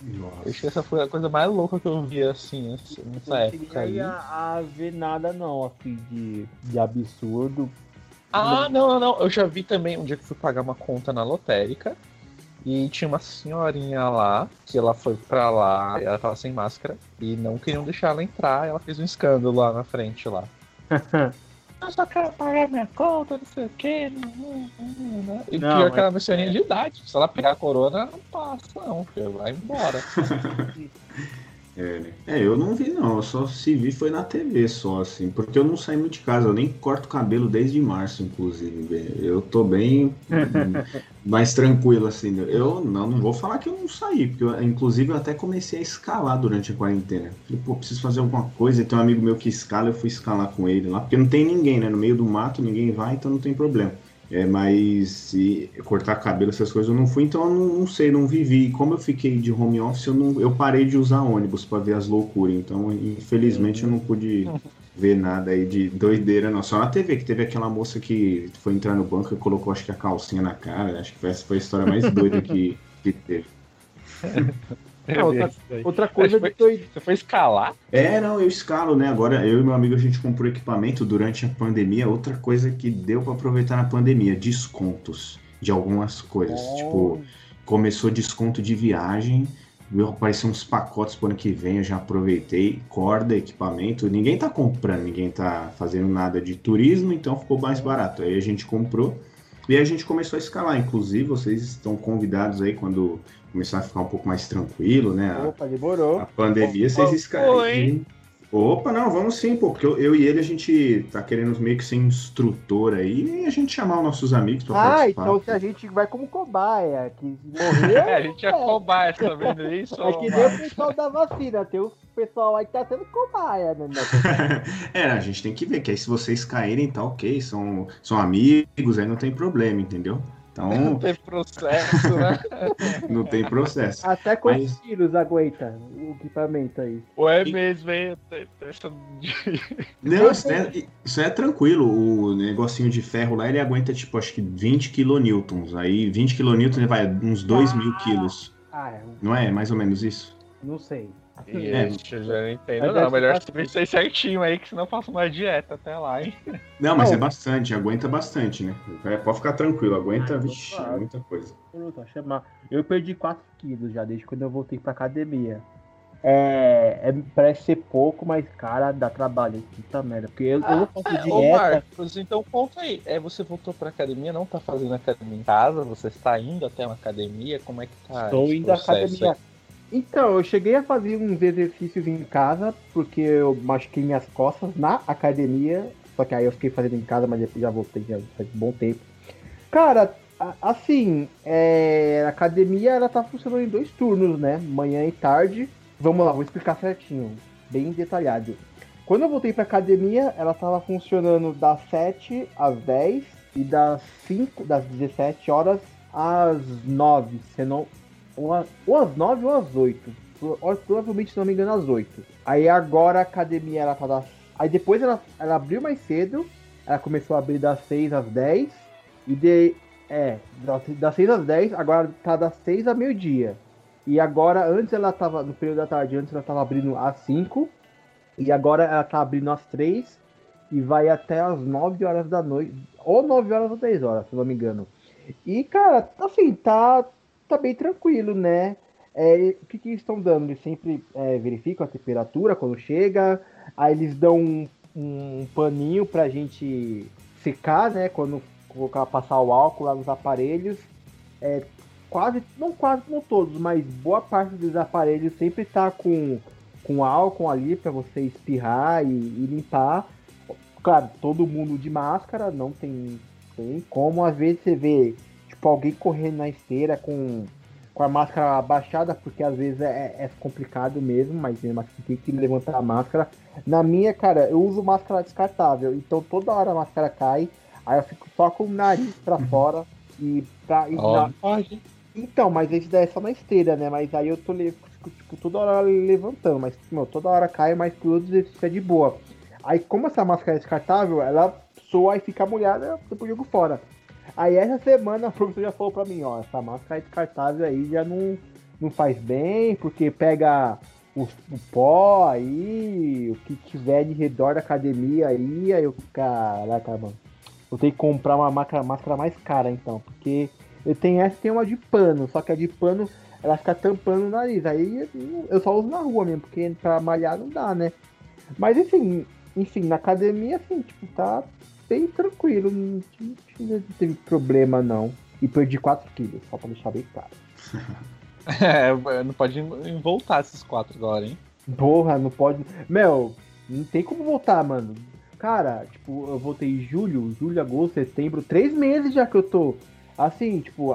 A: Nossa. Eu acho que essa foi a coisa mais louca que eu vi, assim, nessa época aí.
C: Não a ver nada, não, assim, de, de absurdo.
A: Ah, não, não, não. Eu já vi também um dia que fui pagar uma conta na lotérica. E tinha uma senhorinha lá, que ela foi pra lá, ela tava sem máscara, e não queriam deixar ela entrar, ela fez um escândalo lá na frente lá. eu (laughs) só quero pagar minha conta, não sei o quê. Não, não, não, E não, pior mas... que ela é uma senhorinha de idade. Se ela pegar a corona, não passa, não, filho. Vai embora. (laughs)
B: É, é, eu não vi não, eu só se vi foi na TV só, assim, porque eu não saí muito de casa, eu nem corto cabelo desde março, inclusive. Eu tô bem (laughs) mais tranquilo, assim. Eu não, não vou falar que eu não saí, porque eu, inclusive eu até comecei a escalar durante a quarentena. Falei, pô, preciso fazer alguma coisa. E tem um amigo meu que escala, eu fui escalar com ele lá, porque não tem ninguém, né? No meio do mato, ninguém vai, então não tem problema. É, mas cortar cabelo, essas coisas eu não fui, então eu não, não, sei, não vivi. Como eu fiquei de home office, eu, não, eu parei de usar ônibus para ver as loucuras. Então, infelizmente, eu não pude ver nada aí de doideira, não. Só na TV, que teve aquela moça que foi entrar no banco e colocou, acho que a calcinha na cara. Acho que essa foi a história mais doida que, que teve. (laughs)
C: É outra, outra, coisa
A: foi, foi... Você foi escalar?
B: É, não, eu escalo, né? Agora eu e meu amigo a gente comprou equipamento durante a pandemia. Outra coisa que deu para aproveitar na pandemia, descontos de algumas coisas. Oh. Tipo, começou desconto de viagem. Apareceu uns pacotes para ano que vem, eu já aproveitei. Corda, equipamento. Ninguém tá comprando, ninguém tá fazendo nada de turismo, então ficou mais barato. Aí a gente comprou. E a gente começou a escalar. Inclusive, vocês estão convidados aí quando começar a ficar um pouco mais tranquilo, né?
C: Opa, demorou.
B: A pandemia, Opa, vocês escalam. Opa, não, vamos sim, pô, porque eu, eu, e ele a gente tá querendo meio que ser instrutor aí e a gente chamar os nossos amigos pra
C: ah, participar. Ah, então se a gente vai como cobaia, que morrer... (laughs)
A: é, a gente é, cobaia, tá vendo isso?
C: É que nem o pessoal da vacina, tem o pessoal aí que tá sendo cobaia, né? (laughs)
B: é, a gente tem que ver, que aí se vocês caírem, tá ok, são, são amigos, aí não tem problema, entendeu? Então,
A: não tem processo, né? (laughs)
B: não tem processo.
C: Até quantos Mas... quilos aguenta o equipamento aí?
A: Ou é mesmo, hein?
B: Não, isso é, isso é tranquilo. O negocinho de ferro lá, ele aguenta, tipo, acho que 20 kilonewtons. Aí 20 kilonewtons vai uns 2 ah, mil quilos. Ah, é. Não é mais ou menos isso?
C: Não sei.
A: É, eu já não entendo, não. Melhor você ser certinho aí, que senão eu faço uma dieta até lá, hein?
B: Não, mas não. é bastante, aguenta bastante, né? É, pode ficar tranquilo, aguenta, ah, vixi, muita coisa.
C: Eu perdi 4 quilos já desde quando eu voltei pra academia. É, é, parece ser pouco, mas, cara, dá trabalho. Puta merda. Porque eu, ah, eu faço é, dieta. Ô
A: Marcos, então conta aí. É, você voltou pra academia, não tá fazendo academia em casa? Você está indo até uma academia? Como é que tá?
C: Estou indo à academia. Aí? Então, eu cheguei a fazer uns exercícios em casa, porque eu machuquei minhas costas na academia. Só que aí eu fiquei fazendo em casa, mas já voltei já faz um bom tempo. Cara, Assim, é, a academia ela tá funcionando em dois turnos, né? Manhã e tarde. Vamos lá, vou explicar certinho, bem detalhado. Quando eu voltei pra academia, ela tava funcionando das 7 às 10 e das 5, das 17 horas às 9, se não, ou, às 9 ou às 8. Provavelmente, se não me engano, às 8. Aí agora a academia ela tá das. Aí depois ela, ela abriu mais cedo. Ela começou a abrir das 6 às 10. E de, é, das 6 às 10, agora tá das 6 a meio-dia. E agora, antes ela tava, no período da tarde, antes ela tava abrindo às 5. E agora ela tá abrindo às 3. E vai até às 9 horas da noite. Ou 9 horas ou 10 horas, se não me engano. E, cara, assim, tá, tá bem tranquilo, né? É, o que, que estão dando? Eles sempre é, verificam a temperatura quando chega. Aí eles dão um, um paninho pra gente secar, né? Quando colocar, passar o álcool lá nos aparelhos. É, quase, não quase, não todos, mas boa parte dos aparelhos sempre tá com, com álcool ali para você espirrar e, e, limpar. Claro, todo mundo de máscara, não tem, tem como. Às vezes você vê, tipo, alguém correndo na esteira com, com a máscara abaixada, porque às vezes é, é complicado mesmo, mas mesmo assim tem que levantar a máscara. Na minha, cara, eu uso máscara descartável, então toda hora a máscara cai Aí eu fico só com o nariz pra uhum. fora e pra. E
A: oh, na...
C: Então, mas esse daí é só na esteira, né? Mas aí eu tô fico, tipo, toda hora levantando, mas meu, toda hora cai, mas tudo fica de boa. Aí como essa máscara é descartável, ela soa e fica molhada, depois jogo fora. Aí essa semana a professora já falou pra mim, ó, essa máscara descartável aí já não, não faz bem, porque pega o, o pó aí, o que tiver de redor da academia aí, aí eu, caraca, mano. Vou ter que comprar uma máscara, máscara mais cara, então. Porque eu tenho essa tem uma de pano. Só que a de pano, ela fica tampando o nariz. Aí eu só uso na rua mesmo, porque pra malhar não dá, né? Mas enfim, enfim, na academia, assim, tipo, tá bem tranquilo. Não, não teve problema, não. E perdi 4 quilos, só pra deixar bem claro. (laughs)
A: é, não pode voltar esses 4 agora, hein?
C: Porra, não pode. Meu, não tem como voltar, mano. Cara, tipo, eu voltei em julho, julho, agosto, setembro, três meses já que eu tô. Assim, tipo,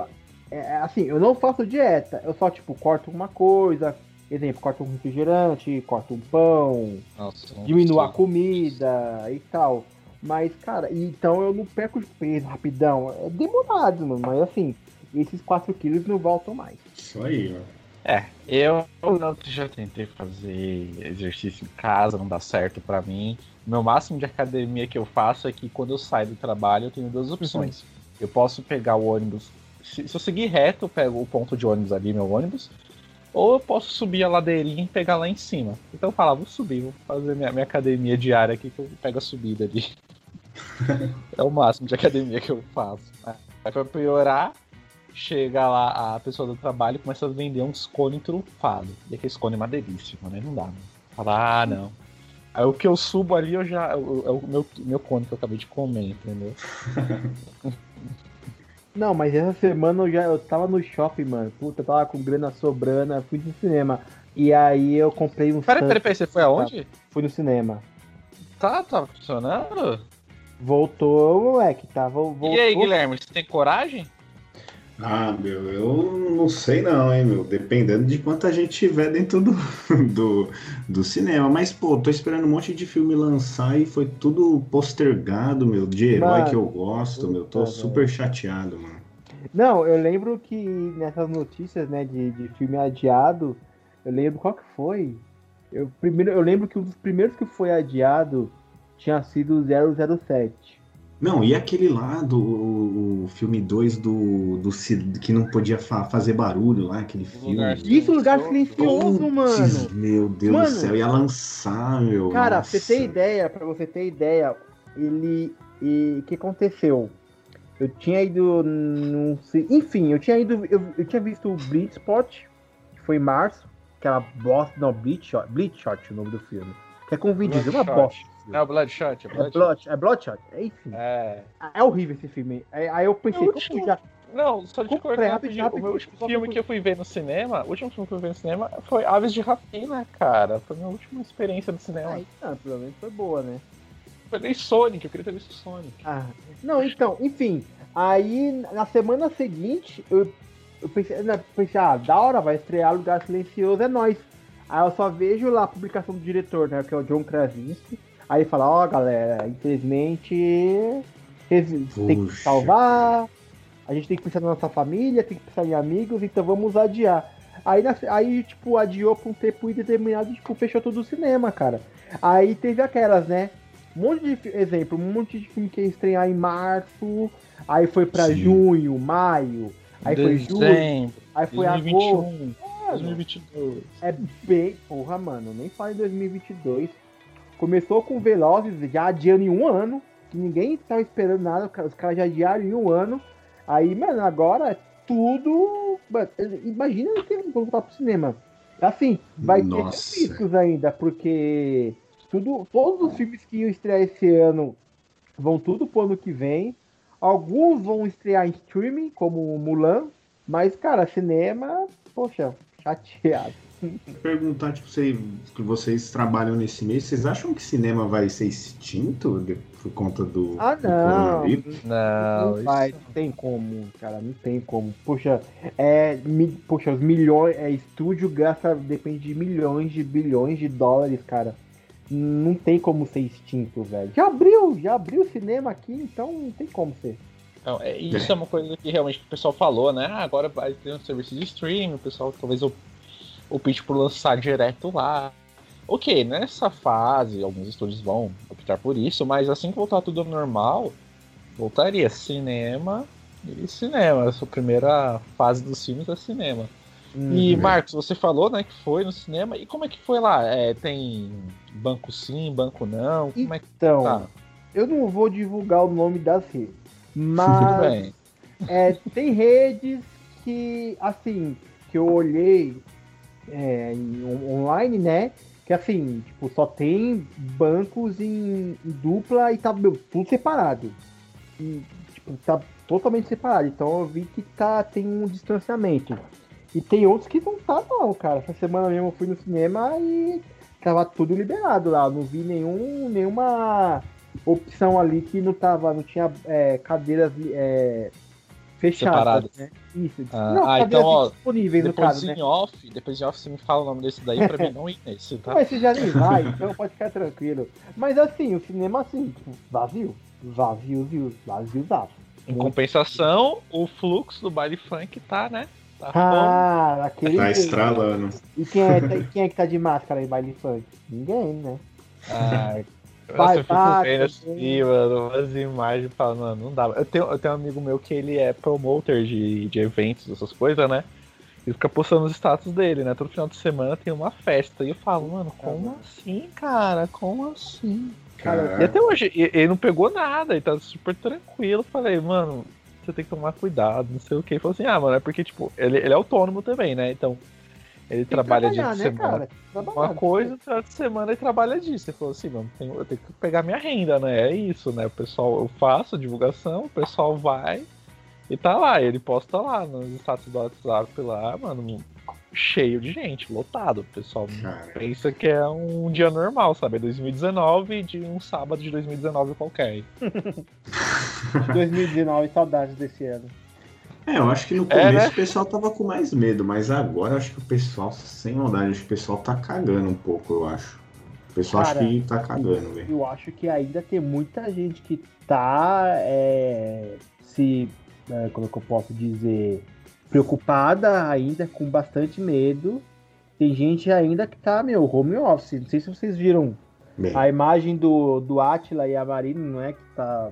C: é, é, assim, eu não faço dieta, eu só, tipo, corto uma coisa, exemplo, corto um refrigerante, corto um pão, Nossa, diminuo a comida e tal. Mas, cara, então eu não perco de peso rapidão. É demorado, mano. Mas assim, esses 4 quilos não voltam mais.
B: Isso aí, mano.
A: É, eu já tentei fazer exercício em casa, não dá certo para mim. O meu máximo de academia que eu faço é que quando eu saio do trabalho eu tenho duas opções. Uhum. Eu posso pegar o ônibus, se, se, eu seguir reto, eu pego o ponto de ônibus ali, meu ônibus, ou eu posso subir a ladeirinha e pegar lá em cima. Então eu falo, vou subir, vou fazer minha, minha academia diária aqui que eu pego a subida ali. (laughs) é o máximo de academia que eu faço. Aí pra piorar, chega lá a pessoa do trabalho e começa a vender uns cone trufado. E aquele cone é uma delícia, mano. Aí não dá, né? Fala, ah, não. Aí o que eu subo ali, eu já. É o meu, meu cone que eu acabei de comer, entendeu? (laughs)
C: Não, mas essa semana eu já eu tava no shopping, mano. Puta, eu tava com grana sobrando, fui no cinema. E aí eu comprei um.
A: Peraí, peraí, peraí, você foi aonde?
C: Fui no cinema.
A: Tá, tá funcionando?
C: Voltou, moleque, tá? Voltou.
A: E aí, Guilherme, você tem coragem?
B: Ah, meu, eu não sei não, hein, meu. Dependendo de quanta gente tiver dentro do, (laughs) do, do, cinema. Mas, pô, tô esperando um monte de filme lançar e foi tudo postergado, meu, de herói mano, que eu gosto, meu. Tô super chateado, mano.
C: Não, eu lembro que nessas notícias, né, de, de filme adiado, eu lembro qual que foi. Eu, primeiro, eu lembro que um dos primeiros que foi adiado tinha sido 007.
B: Não, e aquele lá do o filme 2 do, do que não podia fa fazer barulho lá, aquele filme.
C: Isso, lugar silencioso, mano.
B: Meu Deus mano, do céu, ia lançar, meu.
C: Cara, nossa. pra você ter ideia, pra você ter ideia, ele. E o que aconteceu? Eu tinha ido. Não sei, enfim, eu tinha ido. Eu, eu tinha visto o Blitzpot, que foi em março. Aquela bosta. Não, Blitzshot, Blitzshot o nome do filme. Que é com Vin Diesel, uma bosta.
A: Não, é Bloodshot. É
C: Bloodshot. É, Blood, é Bloodshot. É, enfim. É. É horrível esse filme. Aí eu pensei,
A: como já. Não, só de cortar rapidinho. O meu último filme que eu fui ver no cinema, o último filme que eu fui ver no cinema foi Aves de Rapina, cara. Foi a minha última experiência no cinema. Ah,
C: então, provavelmente foi boa, né?
A: Foi nem Sonic, eu queria ter visto Sonic.
C: Ah, não, então, enfim. Aí, na semana seguinte, eu, eu pensei, né, pensei, ah, da hora, vai estrear Lugar Silencioso, é nóis. Aí eu só vejo lá a publicação do diretor, né, que é o John Krasinski. Aí ele fala, ó, oh, galera, infelizmente tem que salvar, a gente tem que pensar na nossa família, tem que pensar em amigos, então vamos adiar. Aí, aí tipo, adiou pra um tempo indeterminado e, tipo, fechou todo o cinema, cara. Aí teve aquelas, né? Um monte de exemplo, um monte de filme que ia estrear em março, aí foi pra Sim. junho, maio, aí Dezembro, foi julho, aí foi 2021, agosto.
A: É, 2022.
C: É bem. Porra, mano, nem fala em 2022. Começou com Velozes, já adiando em um ano, que ninguém tava esperando nada, os caras já adiaram em um ano. Aí, mano, agora é tudo. Imagina que voltar pro cinema. Assim, vai Nossa. ter riscos ainda, porque tudo, todos os filmes que iam estrear esse ano vão tudo pro ano que vem. Alguns vão estrear em streaming, como Mulan, mas, cara, cinema, poxa, chateado
B: perguntar, tipo, você, que vocês trabalham nesse mês, vocês acham que cinema vai ser extinto de, por conta do,
C: ah, não. Do não, não vai, não tem como, cara, não tem como. Poxa, é, mi, poxa, os milhões, é, estúdio gasta, depende de milhões de bilhões de dólares, cara. Não tem como ser extinto, velho. Já abriu, já abriu o cinema aqui, então não tem como ser.
A: Não, é, isso é uma coisa que realmente o pessoal falou, né? Ah, agora vai ter um serviço de streaming, o pessoal talvez o pitch por lançar direto lá. Ok, nessa fase, alguns estúdios vão optar por isso, mas assim que voltar tudo ao normal, voltaria cinema e cinema. Essa primeira fase dos filmes é cinema. Uhum. E Marcos, você falou, né, que foi no cinema. E como é que foi lá? É, tem banco sim, banco não? Como
C: então, é que então, tá? eu não vou divulgar o nome das redes, mas é, tem redes que, assim, que eu olhei é, online, né? Que assim, tipo, só tem bancos em, dupla e tá meu, tudo separado. E, tipo, tá totalmente separado. Então eu vi que tá, tem um distanciamento. E tem outros que não tá não, cara. Essa semana mesmo eu fui no cinema e tava tudo liberado lá. Não vi nenhum, nenhuma opção ali que não tava, não tinha é, cadeiras é, fechadas, né?
A: Isso. Ah, não, ah então, ó, disponíveis depois no caso, em né? off, depois em off você me fala o nome desse daí pra mim (laughs) não ir nesse, tá?
C: Mas você já nem vai, (laughs) então pode ficar tranquilo. Mas assim, o cinema assim, tipo, vazio. Vazio, vazio, vazio,
A: Em compensação, o fluxo do baile funk tá, né? Tá
C: ah, aquele.
B: Tá estralando.
C: E quem é, (laughs) quem é que tá de máscara em baile funk? Ninguém, né?
A: Ah, Vai, eu fico vendo assim, mano, umas imagens falando, mano, não dá. Eu tenho, eu tenho um amigo meu que ele é promoter de, de eventos, essas coisas, né? Ele fica postando os status dele, né? Todo final de semana tem uma festa. E eu falo, mano, como assim, cara? Como assim? Cara, e até hoje, ele não pegou nada, ele tá super tranquilo. Eu falei, mano, você tem que tomar cuidado, não sei o que. Ele falou assim, ah, mano, é porque, tipo, ele, ele é autônomo também, né? Então, ele trabalha dia de né, semana. Uma coisa, dia de semana ele trabalha disso. Ele falou assim, mano, eu tenho que pegar minha renda, né? É isso, né? O pessoal, eu faço divulgação, o pessoal vai e tá lá. Ele posta lá nos status do WhatsApp lá, mano, cheio de gente, lotado. O pessoal Cara. pensa que é um dia normal, sabe? É 2019 de um sábado de 2019 qualquer. (laughs)
C: 2019, saudades desse ano.
B: É, eu acho que no começo é, né? o pessoal tava com mais medo, mas agora eu acho que o pessoal, sem maldade, acho que o pessoal tá cagando um pouco, eu acho. O pessoal Cara, acha que tá cagando, velho.
C: Eu acho que ainda tem muita gente que tá é, se. É, como é que eu posso dizer? Preocupada ainda, com bastante medo. Tem gente ainda que tá, meu, home office. Não sei se vocês viram Bem. a imagem do, do Atila e a Marina, não é? Que tá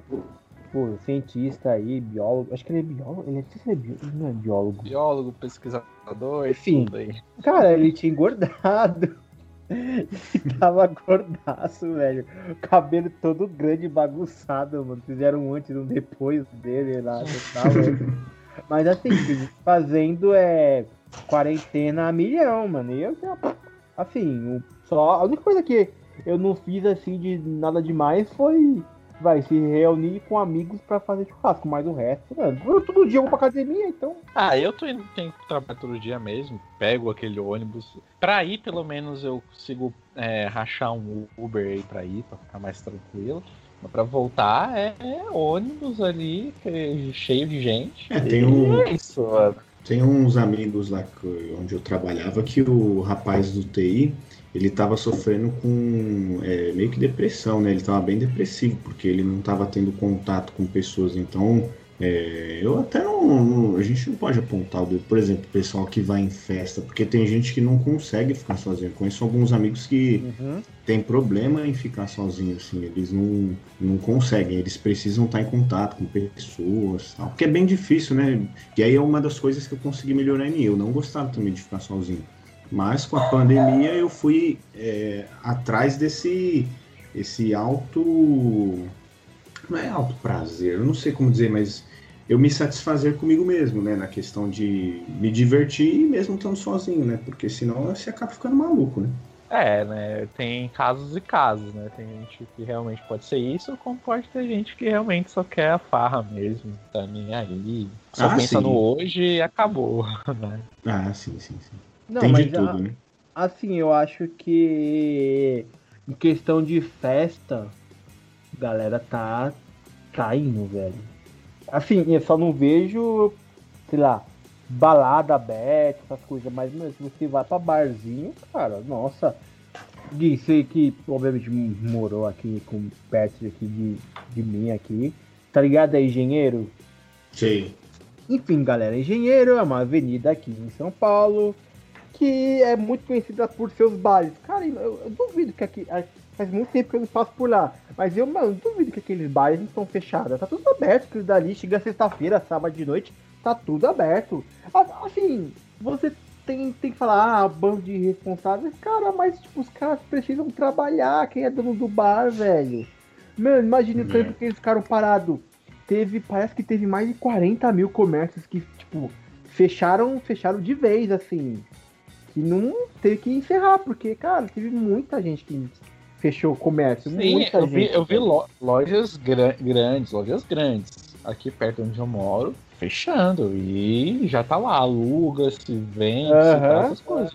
C: tipo, cientista aí, biólogo. Acho que ele é biólogo. Ele, é, ele, é não é biólogo.
A: Biólogo, pesquisador,
C: enfim. Cara, ele tinha engordado. (laughs) tava gordaço, velho. Cabelo todo grande, bagunçado, mano. Fizeram um antes e um depois dele lá. Tal, Mas assim, fazendo é quarentena a milhão, mano. E eu já, assim, só. A única coisa que eu não fiz assim de nada demais foi vai se reunir com amigos para fazer churrasco, mas o resto, mano, eu todo dia eu vou pra academia, então.
A: Ah, eu tô indo, tenho que trabalhar todo dia mesmo, pego aquele ônibus. Pra ir, pelo menos, eu consigo é, rachar um Uber aí pra ir, pra ficar mais tranquilo. Pra voltar é, é ônibus ali, é cheio de gente.
B: É, tem um.
A: É isso, mano.
B: Tem uns amigos lá que, onde eu trabalhava que o rapaz do TI ele estava sofrendo com é, meio que depressão, né? Ele estava bem depressivo porque ele não estava tendo contato com pessoas. Então, é, eu até não, não, A gente não pode apontar o dedo, por exemplo, o pessoal que vai em festa, porque tem gente que não consegue ficar sozinho. Eu conheço alguns amigos que uhum. têm problema em ficar sozinho, assim, eles não, não conseguem, eles precisam estar em contato com pessoas, tal, porque é bem difícil, né? E aí é uma das coisas que eu consegui melhorar em mim. Eu não gostava também de ficar sozinho. Mas com a pandemia eu fui é, atrás desse esse alto. Não é alto prazer, eu não sei como dizer, mas eu me satisfazer comigo mesmo, né? Na questão de me divertir mesmo estando sozinho, né? Porque senão você acaba ficando maluco, né?
A: É, né? Tem casos e casos, né? Tem gente que realmente pode ser isso, como pode ter gente que realmente só quer a farra mesmo, tá nem aí. Só ah, pensa sim. no hoje e acabou, (laughs) né?
B: Ah, sim, sim, sim. Não, Tem de tudo, a, né?
C: Assim, eu acho que em questão de festa, galera tá, tá indo, velho. Assim, eu só não vejo, sei lá, balada aberta, essas coisas, mas se você vai pra barzinho, cara, nossa. Gui, sei que obviamente morou aqui com perto aqui de, de mim aqui. Tá ligado? É engenheiro?
B: Sim.
C: Enfim, galera, engenheiro é uma avenida aqui em São Paulo que é muito conhecida por seus bares. Cara, eu, eu duvido que aqui. Faz muito tempo que eu não passo por lá. Mas eu, mano, duvido que aqueles bares não estão fechados. Tá tudo aberto, aquilo dali. Chega sexta-feira, sábado de noite, tá tudo aberto. Assim, você tem, tem que falar, ah, bando de responsáveis. Cara, mas tipo, os caras precisam trabalhar. Quem é dono do bar, velho? Mano, imagine o tempo é. que eles ficaram parados. Teve, parece que teve mais de 40 mil comércios que, tipo, fecharam, fecharam de vez, assim que não teve que encerrar, porque, cara, teve muita gente que fechou o comércio.
A: Sim,
C: muita
A: eu
C: gente,
A: vi, eu vi lojas gra grandes, lojas grandes, aqui perto onde eu moro, fechando. E já tá lá, aluga, se vende, uhum. se essas coisas.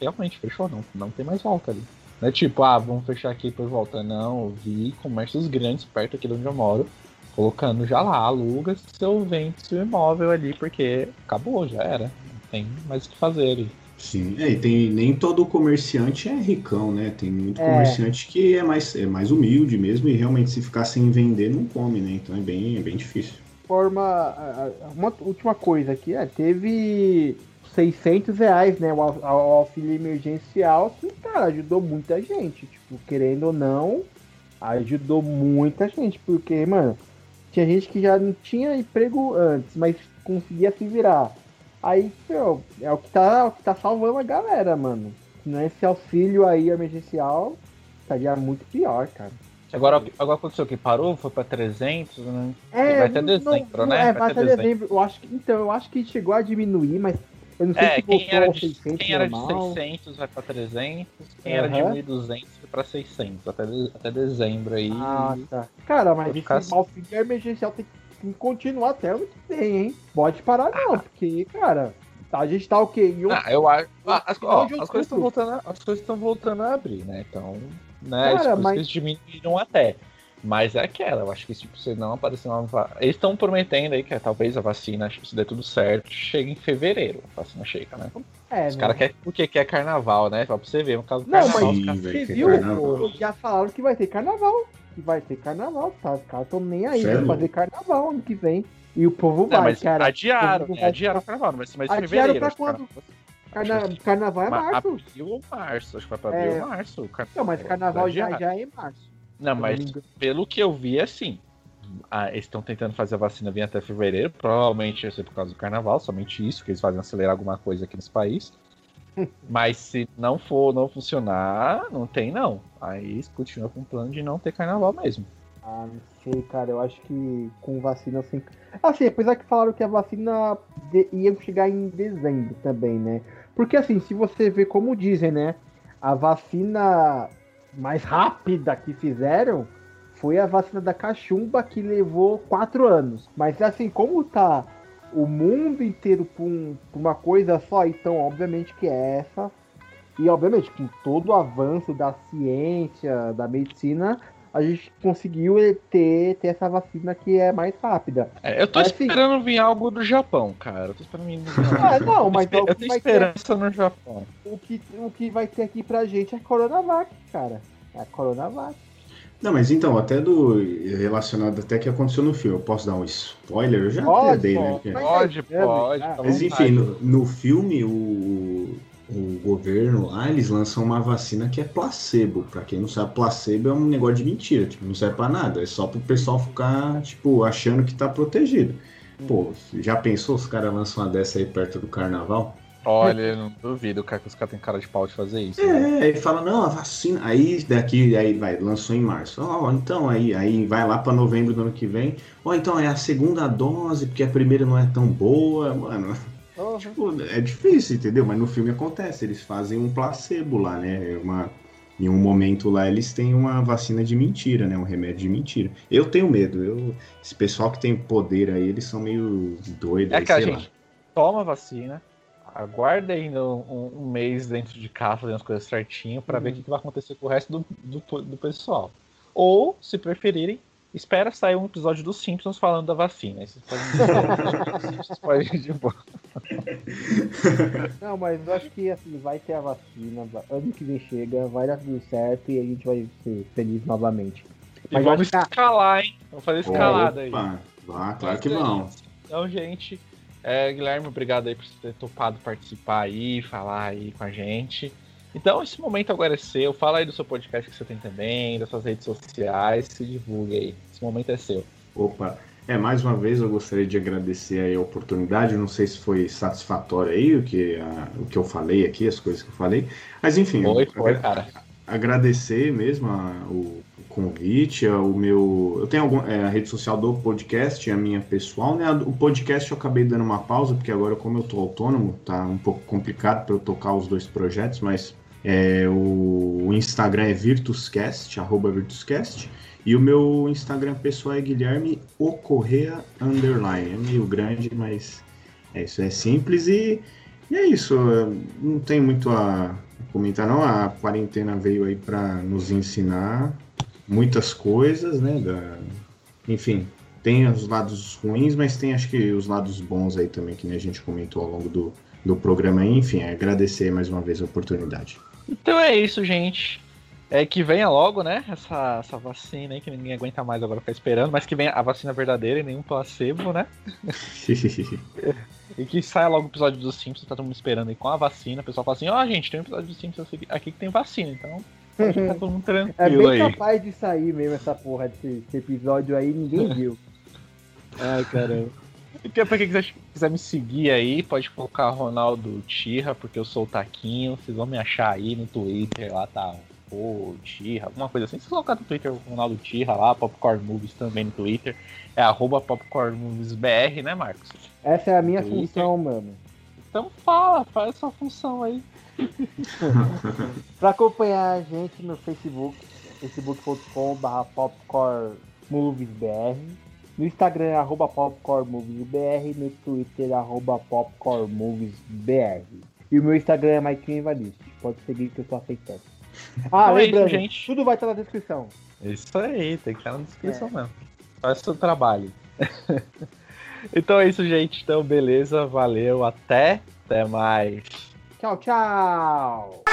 A: Realmente fechou, não, não tem mais volta ali. Não é tipo, ah, vamos fechar aqui por volta. Não, eu vi comércios grandes perto aqui de onde eu moro, colocando já lá, aluga seu vende seu imóvel ali, porque acabou, já era. Não tem mais o que fazer ali.
B: Sim, é, e tem, nem todo comerciante é ricão, né? Tem muito é. comerciante que é mais, é mais humilde mesmo e realmente se ficar sem vender não come, né? Então é bem, é bem difícil.
C: Forma, uma última coisa aqui, é, teve 600 reais, né? O, o auxílio emergencial que, cara, ajudou muita gente. Tipo, querendo ou não, ajudou muita gente, porque, mano, tinha gente que já não tinha emprego antes, mas conseguia se virar Aí, meu, é o que tá, é o que tá salvando a galera, mano. Não é esse auxílio aí emergencial, estaria muito pior, cara.
A: Agora, agora aconteceu o que? Parou? Foi pra 300, né? É, vai até dezembro,
C: não,
A: né?
C: É, vai, até dezembro. dezembro. Eu acho que, então, eu acho que chegou a diminuir, mas eu não sei é, se
A: quem era de, 600 Quem era de 600 vai pra 300, quem uhum. era de 1.200 vai pra 600, até, até dezembro aí.
C: Ah, tá. Cara, mas esse assim. auxílio emergencial tem que que continuar até o que tem, hein? Pode parar não, porque, cara, a gente tá o quê?
A: Em um... Ah, eu acho. Ah, as, ó, as coisas estão voltando, a, as coisas estão voltando a abrir, né? Então, né? Cara, mas... eles diminuíram até. Mas é aquela, eu acho que tipo, se não aparecer uma Eles estão prometendo aí que é, talvez a vacina, se der tudo certo, chegue em fevereiro. A vacina chega, né? É, Os caras querem porque quer carnaval, né? Só pra você ver, no caso do
C: não, carnaval. Mas, você viu? Já falaram que vai ter carnaval que vai ter carnaval, tá? Os caras estão nem aí pra fazer carnaval ano que vem. E o povo não, vai, mas cara.
A: Adiaram, né? adiaram o carnaval, não vai ser mais adiaram fevereiro.
C: Pra quando? Carna... Carnaval é março.
A: Abril ou março, acho que vai pra abril é... ou março.
C: Car... Não, mas carnaval já, já é em março.
A: Não, mas pelo que eu vi, é assim. Ah, eles estão tentando fazer a vacina vir até fevereiro, provavelmente vai ser por causa do carnaval, somente isso, que eles fazem acelerar alguma coisa aqui nesse país. Mas se não for, não funcionar, não tem não. Aí continua com o plano de não ter carnaval mesmo.
C: Ah, não sei, cara. Eu acho que com vacina assim. Assim, apesar que falaram que a vacina de... ia chegar em dezembro também, né? Porque assim, se você vê como dizem, né? A vacina mais rápida que fizeram foi a vacina da cachumba que levou quatro anos. Mas assim, como tá o mundo inteiro por, um, por uma coisa só, então obviamente que é essa. E obviamente, com todo o avanço da ciência, da medicina, a gente conseguiu ter, ter essa vacina que é mais rápida.
A: É, eu tô
C: Mas, assim,
A: esperando vir algo do Japão, cara. Eu tô esperando vir
C: Ah, não, mas
A: eu
C: o
A: tenho
C: que vai ter,
A: esperança no Japão.
C: o que, o que vai ter aqui pra gente é Coronavac, cara. É a Coronavac.
B: Não, mas então, até do relacionado até que aconteceu no filme, eu posso dar um spoiler? Eu já
C: Pode,
B: até dei, né?
C: pode.
B: porque-
A: Pode, pode.
C: ah,
A: tá
B: Mas enfim, no, no filme, o, o governo lá, eles lançam uma vacina que é placebo. Pra quem não sabe, placebo é um negócio de mentira, tipo, não serve pra nada. É só pro pessoal ficar, tipo, achando que tá protegido. Pô, já pensou os caras lançam uma dessa aí perto do carnaval?
A: Olha, eu não duvido cara, que os caras têm cara de pau de fazer isso. né?
B: É, aí fala, não, a vacina. Aí daqui, aí vai, lançou em março. Ó, então aí, aí vai lá pra novembro do ano que vem. Ó, então é a segunda dose, porque a primeira não é tão boa, mano.
C: Oh,
B: Tipo, é difícil, entendeu? Mas no filme acontece, eles fazem um placebo lá, né? É Uma, em um momento lá eles têm uma vacina de mentira, né? Um remédio de mentira. Eu tenho medo. Eu, esse pessoal que tem poder aí, eles são meio doidos.
A: É
B: aí,
A: aquela
B: sei
A: gente, toma a vacina, aguarda ainda um, um mês dentro de casa, fazendo as coisas certinho, pra ver o que que vai acontecer com o resto do, do, do pessoal. Ou, se preferirem, espera sair um episódio dos Simpsons falando da vacina. Aí vocês podem os Simpsons podem ir de boa. (laughs)
C: Não, mas eu acho que assim, vai ter a vacina, va- ano que vem chega, vai dar tudo certo e a gente vai ser feliz novamente.
A: E
C: Mas
A: vamos
C: a-
A: escalar, hein? Vamos fazer escalada aí.
B: Opa, vá, claro que vão.
A: Então, gente, é, Guilherme, obrigado aí por ter topado participar aí, falar aí com a gente. Então, esse momento agora é seu. Fala aí do seu podcast que você tem também, das suas redes sociais, se divulgue aí. Esse momento é seu.
B: Opa, é, mais uma vez eu gostaria de agradecer aí a oportunidade. Não sei se foi satisfatório aí o que, a- o que eu falei aqui, as coisas que eu falei. Mas enfim,
A: Foi, foi, cara.
B: agradecer mesmo a- o convite, a- o meu. Eu tenho algum, é, a rede social do podcast, a minha pessoal, né? O podcast eu acabei dando uma pausa, porque agora, como eu tô autônomo, tá um pouco complicado para eu tocar os dois projetos, mas é, o, Instagram é VirtusCast, arroba VirtusCast. E o meu Instagram pessoal é Guilherme Ocorrea Underline. É meio grande, mas é isso, é simples e, e é isso. é, Não tem muito a comentar, não. A quarentena veio aí para nos ensinar muitas coisas, né? da- Enfim, tem os lados ruins, mas tem acho que os lados bons aí também, que nem a gente comentou ao longo do, do programa. Enfim, é agradecer mais uma vez a oportunidade.
A: Então é isso, gente. É que venha logo, né? Essa, essa vacina aí que ninguém aguenta mais agora ficar esperando, mas que venha a vacina verdadeira e nenhum placebo, né? (laughs) E que saia logo o episódio dos Simpsons, tá todo mundo esperando aí com a vacina. O pessoal fala assim: ó, gente, tem um episódio dos Simpsons aqui que tem vacina, então ficar todo mundo
C: É
A: tranquilo
C: bem
A: aí.
C: capaz de sair mesmo essa porra desse, desse episódio aí, ninguém (laughs) viu.
A: Ai, caramba. E pra quem quiser, quiser me seguir aí, pode colocar Ronaldo Tirra, porque eu sou o Taquinho. Vocês vão me achar aí no Twitter, lá tá o Tirra, alguma coisa assim. Se colocar no Twitter o Ronaldo Tirra lá, Popcorn Movies também no Twitter. É arroba Popcorn Movies BR, né, Marcos?
C: Essa é a minha
A: Twitter.
C: função, mano.
A: Então fala, faz essa função aí. (laughs)
C: Pra acompanhar a gente no Facebook, facebook.com.br popcornmoviesbr. No Instagram é arroba popcornmoviesbr. No Twitter arroba popcornmoviesbr. E o meu Instagram é Maikinho. Pode seguir que eu tô aceitando. (laughs) Ah,
A: Então é
C: lembrando,
A: isso, gente.
C: tudo vai estar na descrição.
A: Isso aí, tem que estar na descrição mesmo. Faz seu trabalho. (laughs) então é isso, gente. Então, beleza, valeu, até, até mais.
C: Tchau, tchau!